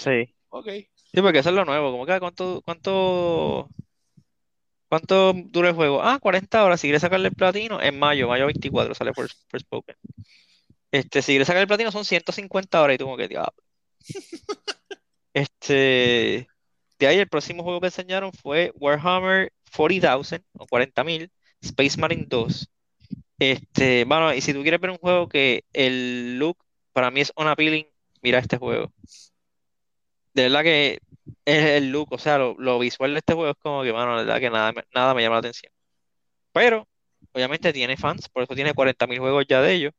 Sí. ok. Sí, porque eso es lo nuevo. Como que cuánto, cuánto, cuánto dura el juego. Ah, 40 horas. Si quieres sacarle el platino, en mayo, mayo 24 sale First, Forspoken. Este, si quieres sacar el platino son 150 horas y tú como que diablo. Este, de ahí el próximo juego que enseñaron fue Warhammer 40,000 o 40,000 Space Marine 2. Este, bueno, y si tú quieres ver un juego que el look para mí es unappealing, mira este juego. De verdad que es el look, o sea, lo, visual de este juego es como que, mano, de verdad que nada, nada me llama la atención. Pero, obviamente tiene fans, por eso tiene 40.000 juegos ya de ellos.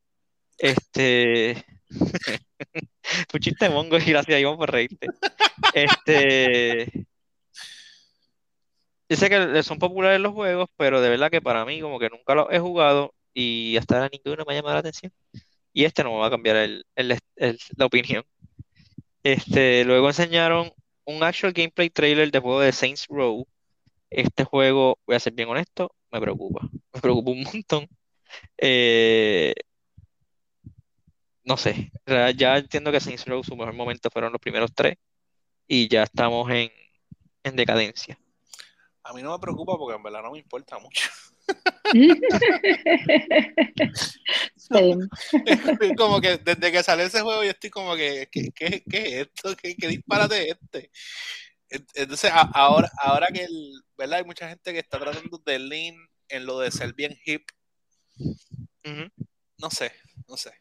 Este. Un chiste mongo y gracias, Iván, por reírte. Este. Yo sé que son populares los juegos, pero de verdad que para mí, como que nunca los he jugado y hasta ahora ninguno me ha llamado la atención. Y este no me va a cambiar el- el- la opinión. Este, luego enseñaron un actual gameplay trailer de juego de Saints Row. Este juego, voy a ser bien honesto, me preocupa. Me preocupa un montón. Eh, no sé, ya entiendo que Saints Row su mejor momento fueron los primeros tres y ya estamos en, en decadencia. A mí no me preocupa porque en verdad no me importa mucho. Same. como que desde que sale ese juego yo estoy como que, ¿qué, qué, qué es esto? ¿Qué, qué disparate es este? En- Entonces, a- ahora, ahora que el, ¿verdad? hay mucha gente que está tratando de lean en lo de ser bien hip, Ujú. no sé, no sé.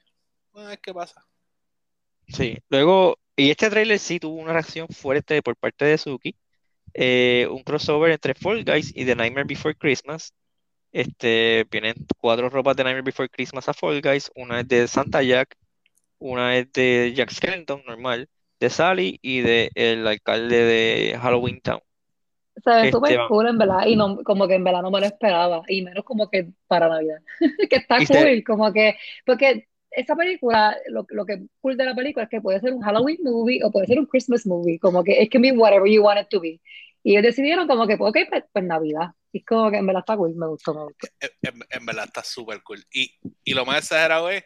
Vamos a ver qué pasa. Sí, luego, y este trailer sí tuvo una reacción fuerte por parte de Suki. Eh, un crossover entre Fall Guys y The Nightmare Before Christmas. Este, vienen cuatro ropas de Nightmare Before Christmas a Fall Guys. Una es de Santa Jack, una es de Jack Skellington, normal, de Sally y de el alcalde de Halloween Town. Se ve Este, súper va- cool en verdad y no, como que en verdad no me lo esperaba y menos como que para Navidad. Que está se- cool como que porque esa película lo, lo que cool de la película es que puede ser un Halloween movie o puede ser un Christmas movie como que it can be whatever you want it to be. Y ellos decidieron como que ok pues, pues Navidad y es como que en verdad está cool me gustó me gustó En, en- verdad está súper cool. Y, y lo más exagerado es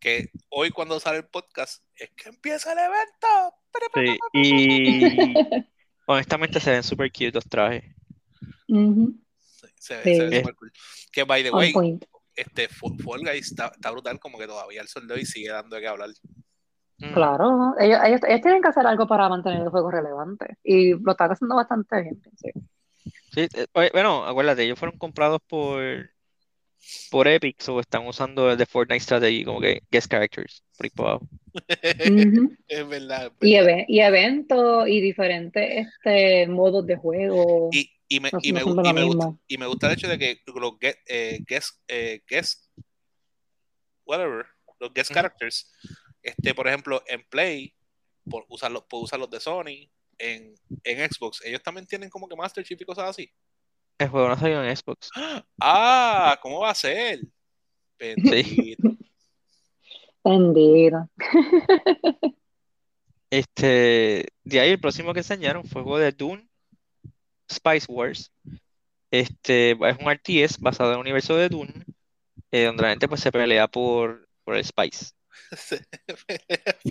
que hoy cuando sale el podcast es que empieza el evento. Sí, y honestamente se ven super cute los trajes. Sí, se ve, Sí. se ve súper cool. Que by the on way, este Fall Guys está, está brutal como que todavía el sol de hoy sigue dando de qué hablar. Mm. claro ellos, ellos, ellos tienen que hacer algo para mantener el juego relevante y lo están haciendo bastante bien. Sí, eh, bueno, acuérdate, ellos fueron comprados por, por Epic, o están usando el de Fortnite Strategy como que guest characters, por. Ujú. es verdad. es Y, verdad. eve- y eventos y diferentes este, modos de juego. Y, y me, no, y, no me, son gu- de y lo me gusta, mismo. y me gusta el hecho de que los guest, eh, guest, eh, guest- whatever, los guest characters este, por ejemplo, en Play, por usarlos, puedo usar los de Sony, en, en Xbox, ellos también tienen como que Master Chief y cosas así. El juego no salió en Xbox. Ah, ¿cómo va a ser? Bendito. Bendito. Este, de ahí el próximo que enseñaron fue el juego de Dune Spice Wars. Este es un RTS basado en el universo de Dune, eh, donde la gente pues se pelea por, por el Spice.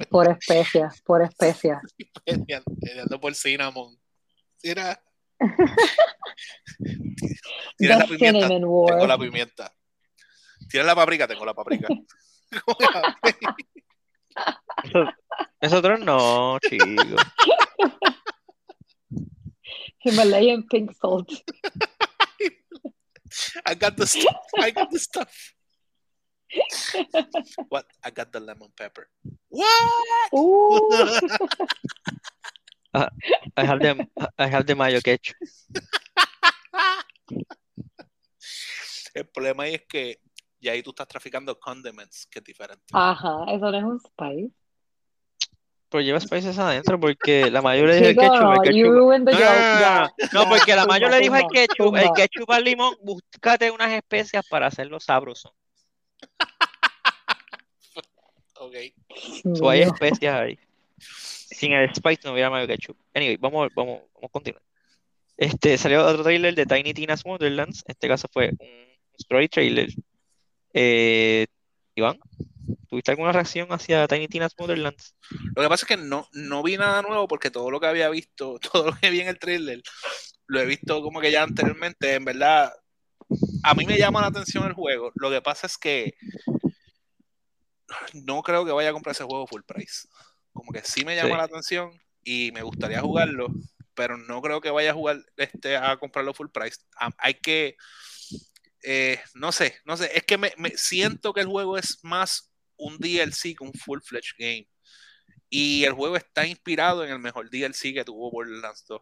Por especias, por especias. Peleando peleando por cinnamon. Tira, tira la pimienta. Tengo la pimienta. Tira la paprika, tengo la paprika. Nosotros no, chicos. Himalayan pink salt. I got the stuff. I got the stuff. What? I got the lemon pepper. What? Uh, I have the, I have the mayo ketchup. El problema ahí es que ya ahí tú estás traficando condiments, que es diferente. ajá, eso no es un spice. Pero lleva spices adentro porque la mayo le dijo el ketchup, el the No, porque la tumba, mayo le dijo al tumba, ketchup, el ketchup al limón, búscate unas especias para hacerlo sabroso. Ok. So, hay especias ahí. Sin el spice no hubiera mayo ketchup. Anyway, vamos, vamos, vamos a continuar. Este, salió otro trailer de Tiny Tina's Wonderlands. En este caso fue un story trailer. Eh, Iván, ¿tuviste alguna reacción hacia Tiny Tina's Wonderlands? Lo que pasa es que no, no vi nada nuevo porque todo lo que había visto, todo lo que vi en el trailer, lo he visto como que ya anteriormente. En verdad, a mí me llama la atención el juego. Lo que pasa es que no creo que vaya a comprar ese juego full price. Como que sí me llama Sí. la atención y me gustaría jugarlo, pero no creo que vaya a jugar este a comprarlo full price. Ah, Hay que eh, no sé, no sé, es que me, me siento que el juego es más un DLC que un full-fledged game. Y el juego está inspirado en el mejor DLC que tuvo Borderlands 2.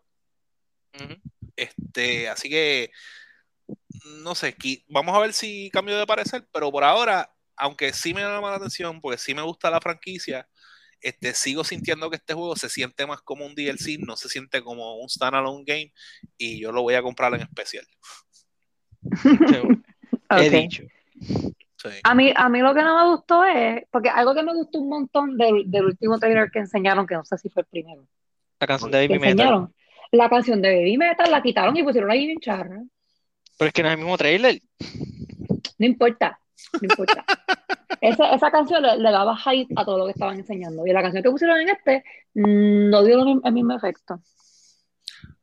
Ujú. Este, así que no sé, qui- vamos a ver si cambio de parecer, pero por ahora, aunque sí me llama la atención, porque sí me gusta la franquicia, este, sigo sintiendo que este juego se siente más como un DLC, no se siente como un standalone game, y yo lo voy a comprar en especial. Sí, He dicho. Sí. A mí, a mí lo que no me gustó es, porque algo que me gustó un montón del, del último trailer que enseñaron, que no sé si fue el primero, La canción de Baby Metal. enseñaron, la canción de Baby Metal la quitaron y pusieron ahí bien charra. Pero es que no es el mismo trailer. No importa, no importa. Esa, esa canción le, le daba hype a todo lo que estaban enseñando. Y la canción que pusieron en este mm, no dio el mismo, el mismo efecto.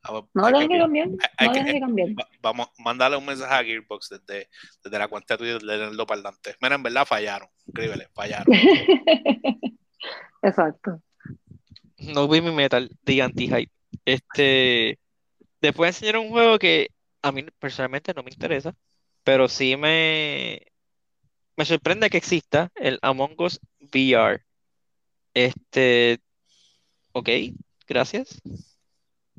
Ah, pues, No dejen que- hay no que- dejen que cambien. Va- vamos, mandarle un mensaje a Gearbox desde, desde la cuenta de Twitter de Nerdo Parlante. Mira, en verdad fallaron. Escríbele, fallaron. Exacto. No Baby Metal de anti-hype. Este, después enseñaron un juego que a mí personalmente no me interesa, pero sí me, me sorprende que exista el Among Us VR. Este, ok, gracias.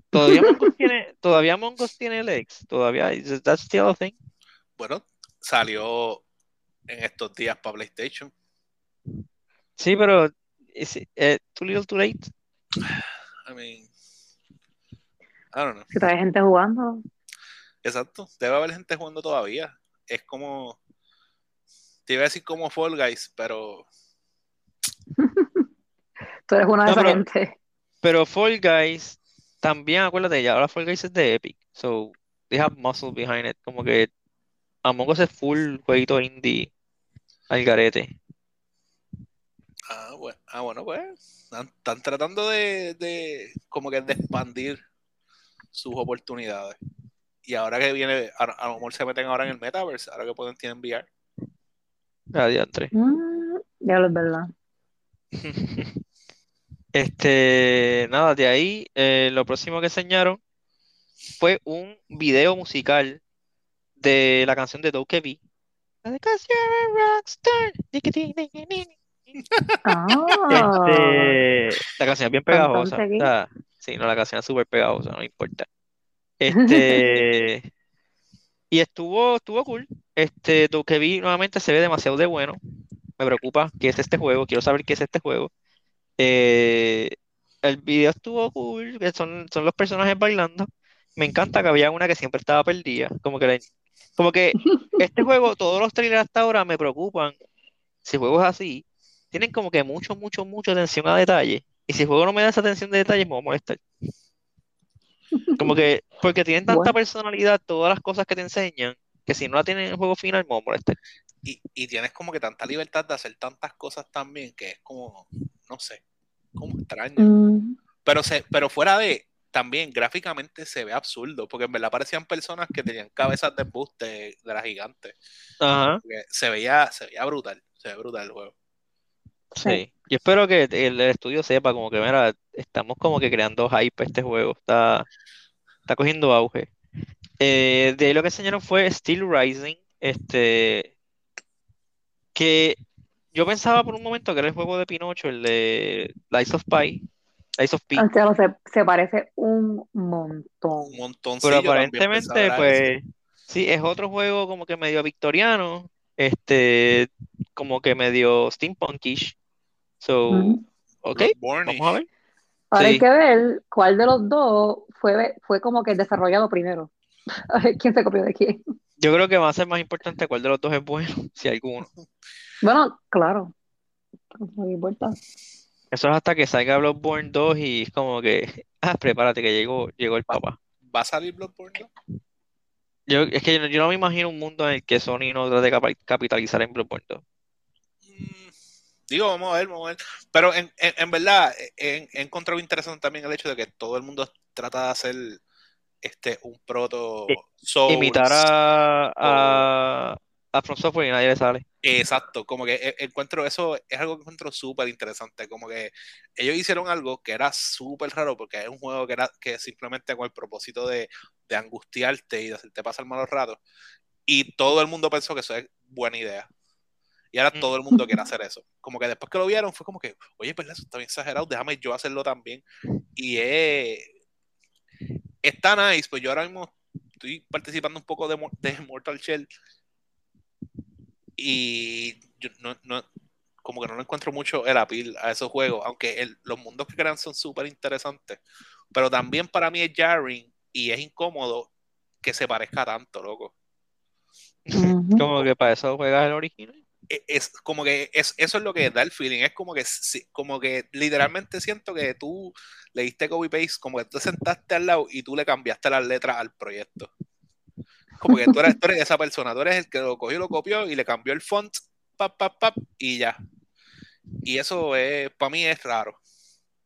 Todavía Among Us tiene, todavía Among Us tiene legs, todavía, is that still a thing? Bueno, salió en estos días para PlayStation. Sí, pero is it, eh, too little too late. I mean, I don't know. Si todavía hay gente jugando. Exacto. Debe haber gente jugando todavía. Es como. Te iba a decir como Fall Guys, pero. Tú eres una de No, esas pero- gente. Pero Fall Guys, también acuérdate, ya ahora Fall Guys es de Epic, so they have muscle behind it. Como que Among Us es full jueguito indie al garete. Ah, bueno, ah, bueno pues. Están, están tratando de, de. Como que de expandir sus oportunidades. Y ahora que viene. A, a lo mejor se meten ahora en el Metaverse. Ahora que pueden tienen VR. Adiantre. Mm, ya lo es verdad. Este, nada, de ahí, eh, lo próximo que enseñaron fue un video musical de la canción de a rockstar. Ah, Este, la canción es bien pegajosa. Sí, no, la canción es súper pegajosa, no importa. Este, y estuvo, estuvo cool. Este, Dokebi nuevamente se ve demasiado de bueno. me preocupa qué es este juego, quiero saber qué es este juego. Eh, el video estuvo cool, que son, son los personajes bailando. Me encanta que había una que siempre estaba perdida. Como que, la- como que este juego, todos los trailers hasta ahora me preocupan. Si el juego es así, tienen como que mucho, mucho, mucha atención a detalle. Y si el juego no me da esa atención de detalle, me va a molestar. Como que, porque tienen tanta Bueno. personalidad todas las cosas que te enseñan, que si no la tienen en el juego final, me va a molestar. Y, y tienes como que tanta libertad de hacer tantas cosas también que es como, no sé, como extraño. Mm, Pero, se, pero fuera de, también gráficamente se ve absurdo, porque en verdad parecían personas que tenían cabezas de embuste de las gigantes. Ajá, Se veía, se veía brutal, se ve brutal el juego. sí. Yo espero que el, el estudio sepa como que, mira, estamos como que creando hype este juego, está, está cogiendo auge. Eh, de ahí lo que enseñaron fue Steel Rising, este, que yo pensaba por un momento que era el juego de Pinocho, el de Lies of Pi, Lies of P, aunque no se, se parece un montón. Un montón. pero aparentemente, pues, sí, es otro juego como que medio victoriano, este, como que medio steampunkish. So, Ujú. ok, vamos a ver. Ahora Sí. hay que ver cuál de los dos fue, fue como que desarrollado primero. A ver quién se copió de quién. Yo creo que va a ser más importante cuál de los dos es bueno, si alguno. Bueno, claro. No importa. Eso es hasta que salga Bloodborne 2 y es como que, ah, prepárate que llegó, llegó el papá. ¿Va a salir Bloodborne? no? Yo, es que yo, no- yo no me imagino un mundo en el que Sony no trate de capitalizar en Bloodborne 2. Digo, vamos a ver, vamos a ver. Pero en, en, en verdad, he, encontrado interesante también el hecho de que todo el mundo trata de hacer este un proto. Imitar a, a, a From Software y nadie le sale. Exacto, como que e- encuentro eso, es algo que encuentro súper interesante, como que ellos hicieron algo que era súper raro porque es un juego que era que simplemente con el propósito de, de angustiarte y de hacerte pasar malos ratos y todo el mundo pensó que eso es buena idea y ahora Mm. todo el mundo quiere hacer eso, como que después que lo vieron fue como que, oye, pues eso está bien exagerado, déjame yo hacerlo también y es, está nice, pues yo ahora mismo estoy participando un poco de, de Mortal Shell y yo no, no- como que no le encuentro mucho el appeal a esos juegos, aunque el- los mundos que crean son súper interesantes, pero también para mí es jarring y es incómodo que se parezca tanto, loco. Como que para eso juegas el original. E- Es como que es, eso es lo que da el feeling, es como que, como que literalmente siento que tú le diste copy paste, como que tú te sentaste al lado y tú le cambiaste las letras al proyecto. Como que tú eres, tú eres esa persona, tú eres el que lo cogió, lo copió y le cambió el font, pap, pap, pap, y ya. Y eso es, para mí es raro.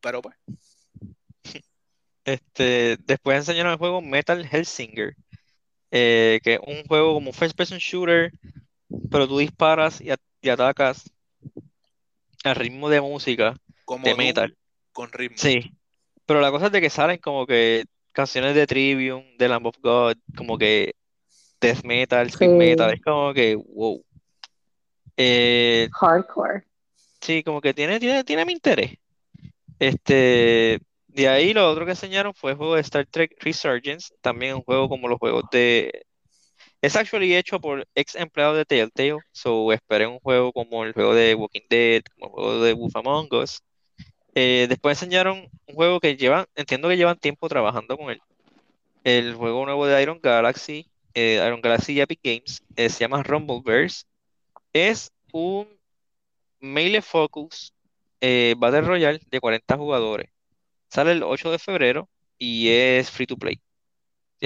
Pero pues, Este, después enseñaron el juego Metal Hellsinger, eh, que es un juego como first person shooter, pero tú disparas y, atacas al ritmo de música como de Doom metal. con ritmo. Sí, pero la cosa es de que salen como que canciones de Trivium, de Lamb of God, como que death metal, speed Sí. metal, es como que wow. Eh, Hardcore. sí, como que tiene, tiene, tiene mi interés. Este, de ahí lo otro que enseñaron fue el juego de Star Trek Resurgence, también un juego como los juegos de... Es actually hecho por ex empleados de Telltale, so esperé un juego como el juego de Walking Dead, como el juego de Wolf Among Us. Eh, después enseñaron un juego que llevan, entiendo que llevan tiempo trabajando con él. El juego nuevo de Iron Galaxy, eh, Iron Galaxy y Epic Games, eh, se llama Rumbleverse. Es un melee focus Battle Royale de 40 jugadores. Sale el 8 de febrero y es free to play.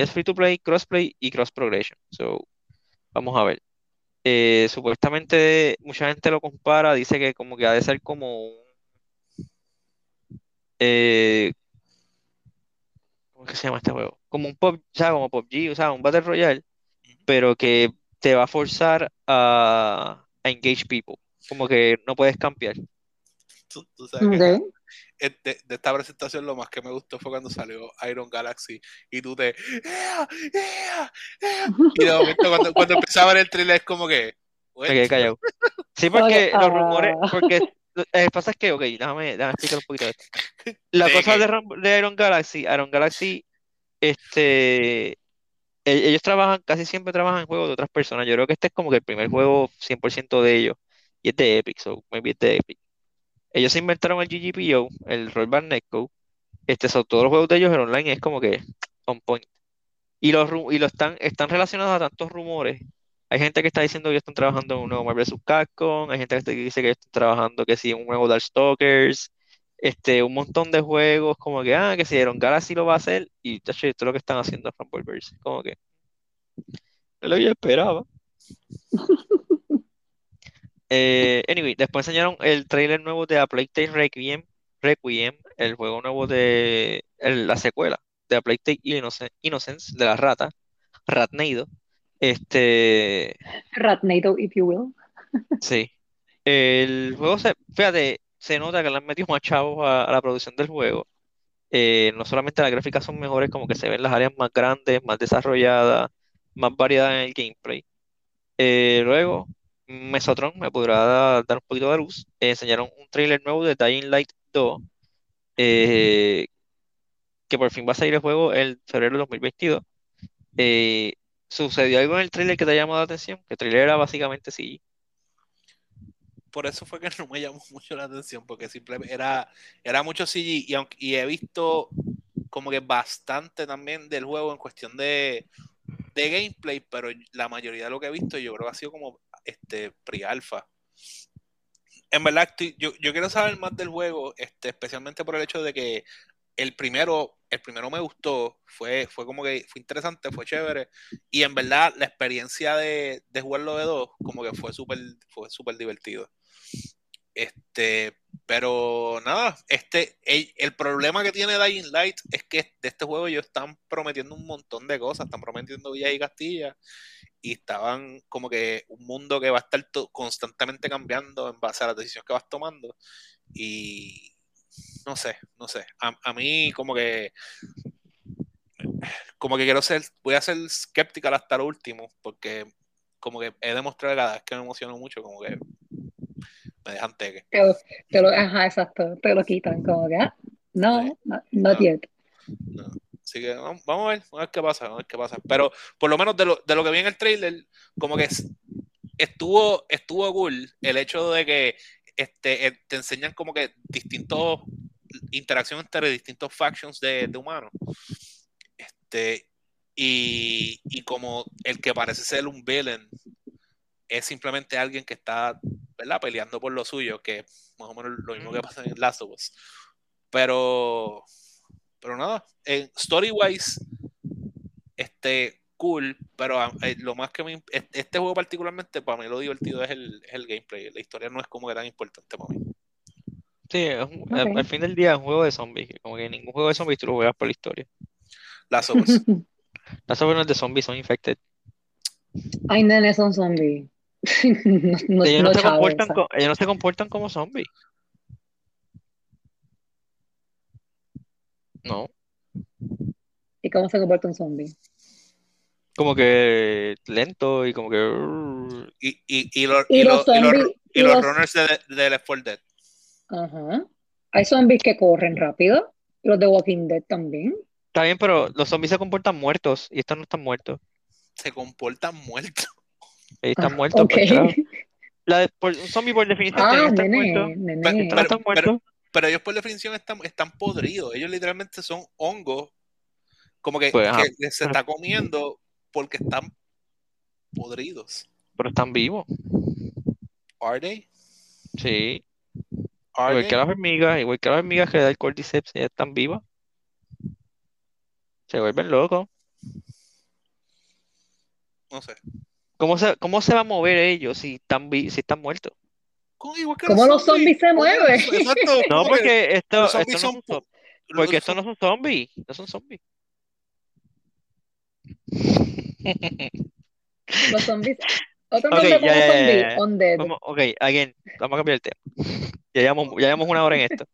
Es free to play, crossplay y cross progression. So, vamos a ver. Eh, supuestamente mucha gente lo compara, dice que como que ha de ser como un eh, ¿cómo es que se llama este juego? Como un pop, o sea, como PUBG, o sea, un Battle Royale, pero que te va a forzar a, a engage people. Como que no puedes cambiar. Tú, tú sabes que de, de esta presentación lo más que me gustó fue cuando salió Iron Galaxy y tú te "¡Ea! ea! ea!". y de momento cuando, cuando empezaba a ver el trailer es como que Me quedé callado. Sí, porque los rumores, porque eh, pasa es que, ok, déjame, déjame explicar un poquito esto. La ¿De cosa de Iron Galaxy, Iron Galaxy, este, e- ellos trabajan, casi siempre trabajan en juegos de otras personas. Yo creo que este es como que el primer juego 100% de ellos. y es de Epic, so maybe es de Epic. Ellos inventaron el GGPO, el Rollback Netcode. Este, son todos los juegos de ellos en online es como que on point. Y los y lo están, están relacionados a tantos rumores. Hay gente que está diciendo que ellos están trabajando en un nuevo Marvel vs. Capcom, hay gente que dice que ellos están trabajando que sí, un nuevo Darkstalkers, este, un montón de juegos, como que, ah, que si Iron Galaxy lo va a hacer, y esto es lo que están haciendo Fanboyverse, como que, es lo que yo esperaba. Eh, anyway, después enseñaron el trailer nuevo de A Plague Tale Requiem, Requiem, el juego nuevo de la secuela de A Plague Tale Innocence, de la rata, Ratnado. Este. Ratnado, if you will. Sí. El juego se, fíjate, se nota que le han metido más chavos a, la producción del juego. Eh, no solamente las gráficas son mejores, como que se ven las áreas más grandes, más desarrolladas, más variedad en el gameplay. Eh, luego, Mesotron me podrá dar un poquito de luz. enseñaron un trailer nuevo de Dying Light 2, eh, que por fin va a salir el juego el febrero de 2022. ¿sucedió algo en el trailer que te ha llamado la atención? Que el trailer era básicamente sí por eso fue que no me llamó mucho la atención, porque simplemente era, era mucho CG y, y he visto como que bastante también del juego en cuestión de, de gameplay, pero la mayoría de lo que he visto yo creo que ha sido como este pre-alpha. En verdad, yo, yo, quiero saber más del juego, este, especialmente por el hecho de que el primero, el primero me gustó, fue, fue como que fue interesante, fue chévere, y en verdad la experiencia de, de jugarlo de dos, como que fue súper fue súper divertido. Este, pero nada, este, el, problema que tiene Dying Light es que de este juego ellos están prometiendo un montón de cosas, están prometiendo Villa y Castilla y estaban como que un mundo que va a estar constantemente cambiando en base a las decisiones que vas tomando y no sé, no sé, a, mí como que como que quiero ser, voy a ser escéptica hasta lo último porque como que he demostrado cada vez que me emociono mucho, como que me dejan teque. Te lo, ajá, exacto, te lo quitan, como que, ah, no, no, no, Así que vamos, a ver, vamos a ver qué pasa, vamos a ver qué pasa. Pero por lo menos de lo, de lo que vi en el trailer, como que estuvo, estuvo cool el hecho de que este, eh, te enseñan como que distintos interacciones entre distintos factions de, de humanos. Este, y, y, como el que parece ser un villain es simplemente alguien que está ¿verdad? peleando por lo suyo, que más o menos lo mismo que pasa en Last of Us. Pero, pero nada, en story-wise, este, cool, pero ah, eh, lo más que me. Este juego, particularmente, para mí lo divertido es el, el gameplay. La historia no es como que tan importante para mí. Sí, al, fin del día es un juego de zombies. Como que ningún juego de zombies tú lo juegas por la historia. Us. Last of Us no es de zombies, son infected. Ay, nene, son zombies. Ellos, no se comportan ellos no se comportan como zombies. No. ¿Y cómo se comporta un zombie? Como que lento y como que. Y, y, y, los, y, los, y los, runners de, de Left 4 Dead. Ajá. Hay zombies que corren rápido. Los de Walking Dead también. Está bien, pero los zombies se comportan muertos y estos no están muertos. Se comportan muertos. Están ah, muertos. Pues, un zombie por definición ah, están muertos. Pero, ellos por definición están, están podridos. Ellos literalmente son hongos. Como que, pues, se está comiendo porque están podridos. Pero están vivos. ¿Are they? Sí. igual que las hormigas, igual que las hormigas que le da el cordyceps, ya están vivas. Se vuelven locos. No sé. ¿Cómo se, cómo se va a mover ellos si están, si están muertos? ¿Cómo los zombies se mueven? no, porque esto, no son, porque estos no son zombies, no son zombies. Los zombies. Otro nombre okay, ya, ya, zombie, Vamos, ok, again, vamos a cambiar el tema. Ya llevamos, ya llevamos una hora en esto.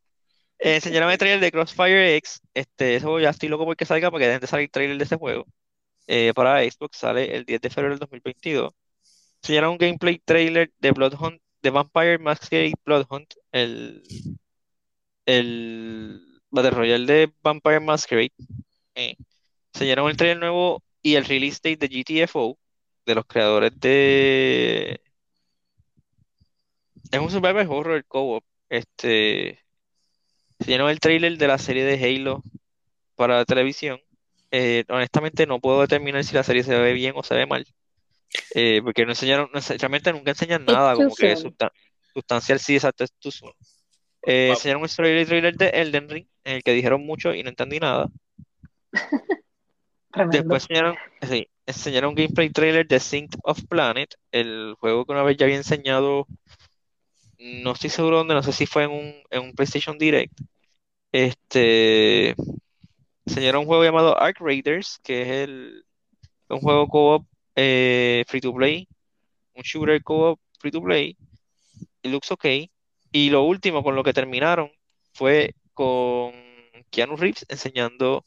Eh, enseñaron el trailer de Crossfire X. Este, juego ya estoy loco porque salga, porque dejen de salir trailer de ese juego. Eh, para Xbox sale el 10 de febrero del 2022. Enseñaron un gameplay trailer de Blood Hunt, de Vampire Masquerade Blood Hunt, el, el Battle Royale de Vampire Masquerade. Eh, enseñaron el trailer nuevo y el release date de GTFO, de los creadores de es un survival horror co-op. Este, enseñaron el trailer de la serie de Halo para la televisión. Eh, honestamente no puedo determinar si la serie se ve bien o se ve mal. Eh, porque no enseñaron, no, realmente nunca enseñan nada como que sustan- sustancial, sí, exacto, es too soon. Eh, Wow. enseñaron un trailer, trailer de Elden Ring, en el que dijeron mucho y no entendí nada. Después enseñaron, sí, enseñaron un gameplay trailer de Sync of Planet, el juego que una vez ya había enseñado, no estoy seguro dónde, no sé si fue en un, en un PlayStation Direct. Este, enseñaron un juego llamado Ark Raiders, que es el, un juego co-op eh, free to play, un shooter co-op free to play. Looks okay. Y lo último con lo que terminaron fue con Keanu Reeves enseñando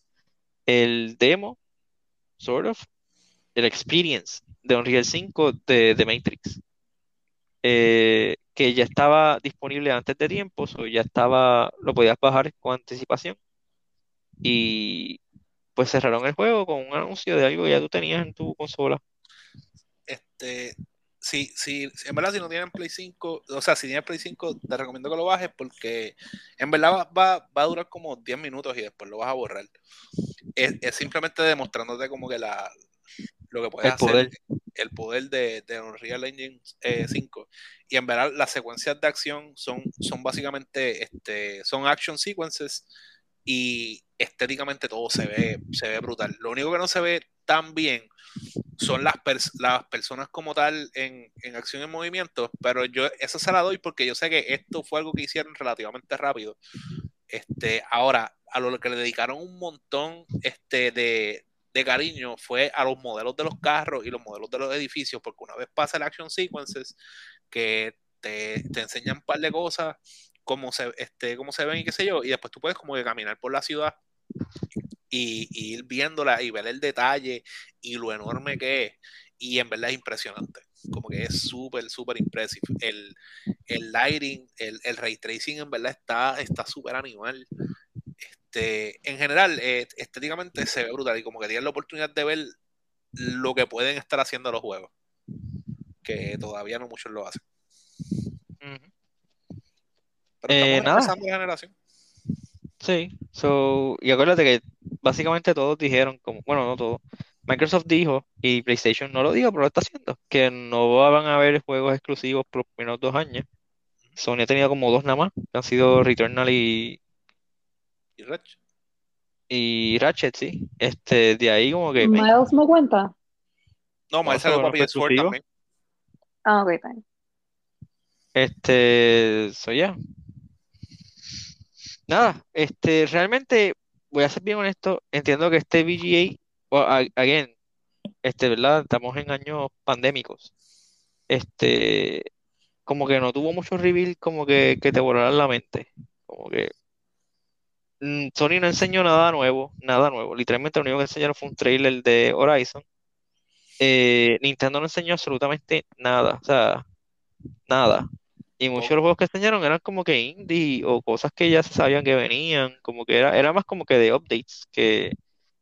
el demo, sort of, el experience de Unreal 5 de, de Matrix. Eh, que ya estaba disponible antes de tiempo, so ya estaba, lo podías bajar con anticipación. Y pues cerraron el juego con un anuncio de algo que ya tú tenías en tu consola. Este, sí, sí, sí, en verdad, si no tienen Play 5, o sea, si tienes Play 5, te recomiendo que lo bajes porque en verdad va, va, va a durar como 10 minutos y después lo vas a borrar. Es, es simplemente demostrándote como que la lo que puedes El hacer, poder. el poder de, de Unreal Engine eh, 5. Y en verdad, las secuencias de acción son, son básicamente, este, son action sequences y estéticamente todo se ve, se ve brutal. Lo único que no se ve tan bien son las, las personas como tal en, en acción y movimiento, pero yo eso se la doy porque yo sé que esto fue algo que hicieron relativamente rápido. Este, ahora, a lo que le dedicaron un montón este, de, de cariño fue a los modelos de los carros y los modelos de los edificios, porque una vez pasa el action sequences, que te, te enseñan un par de cosas, cómo se, este, cómo se ven y qué sé yo, y después tú puedes como que caminar por la ciudad y, ir viéndola y ver el detalle y lo enorme que es. Y en verdad es impresionante. Como que es súper, súper impresive. El, el lighting, el, el ray tracing en verdad está está súper animal. Este, en general, eh, estéticamente se ve brutal y como que tienes la oportunidad de ver lo que pueden estar haciendo los juegos. Que todavía no muchos lo hacen. Ujú. Pero Eh, nada. generación. Sí, so, y acuérdate que básicamente todos dijeron, como, bueno, no todos, Microsoft dijo y PlayStation no lo dijo, pero lo está haciendo, que no van a haber juegos exclusivos por los primeros dos años. Sony ha tenido como dos nada más, que han sido Returnal y, Y Rech, y Ratchet, sí. Este, de ahí como que, Miles no cuenta. No, Miles salió para fue PS4 exclusivo. también. Ah, ok, bien. Este, so ya. Nada, este, realmente, voy a ser bien honesto, entiendo que este VGA, a- again, este, ¿verdad? Estamos en años pandémicos. Este, como que no tuvo mucho reveal, como que, que te volaran la mente. Como que mm, Sony no enseñó nada nuevo, nada nuevo. Literalmente lo único que enseñaron fue un trailer de Horizon. Eh, Nintendo no enseñó absolutamente nada, o sea, nada. Y muchos de los juegos que enseñaron eran como que indie o cosas que ya se sabían que venían, como que era, era más como que de updates que,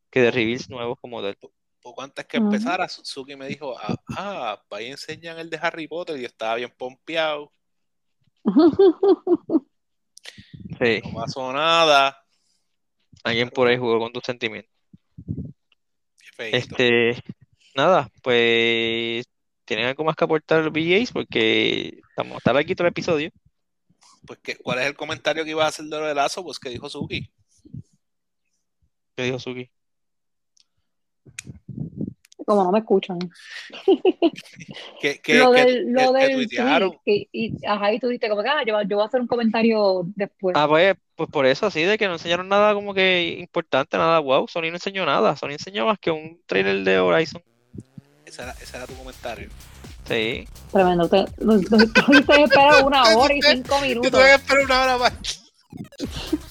que de reveals nuevos como tal. Poco antes que empezara, Suzuki me dijo, ah, ah, ahí enseñan el de Harry Potter y yo estaba bien pompeado. Sí, No pasó nada. alguien por ahí jugó con tus sentimientos. Este, nada, pues tienen algo más que aportar los VJs porque estamos a estar aquí todo el episodio. Pues, ¿qué- ¿cuál es el comentario que iba a hacer de lo de Lazo? Pues que dijo Suzuki. ¿Qué dijo Suki? Como no me escuchan. Lo del, lo del tuitearon. tweet, que- y, ajá, y tú dijiste como que, ah, yo, yo voy a hacer un comentario después. Ah, pues, pues por eso, así de que no enseñaron nada como que importante, nada wow. Sony no enseñó nada. Sony enseñó más que un trailer de Horizon. Ese era, ese era tu comentario. Sí. Tremendo. Te, tú te esperas una hora y cinco Yo minutos. tuve que esperar una hora más.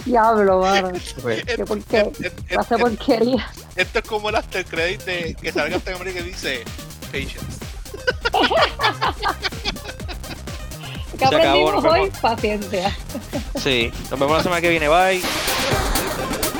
Diablo, mano. Pues, Qué porquería. Esto Hace porquería. es como el after credit de que salga este hombre que dice Patience. ¿Qué acabó, aprendimos nos hoy? Paciencia. sí. Nos vemos la semana que viene. Bye.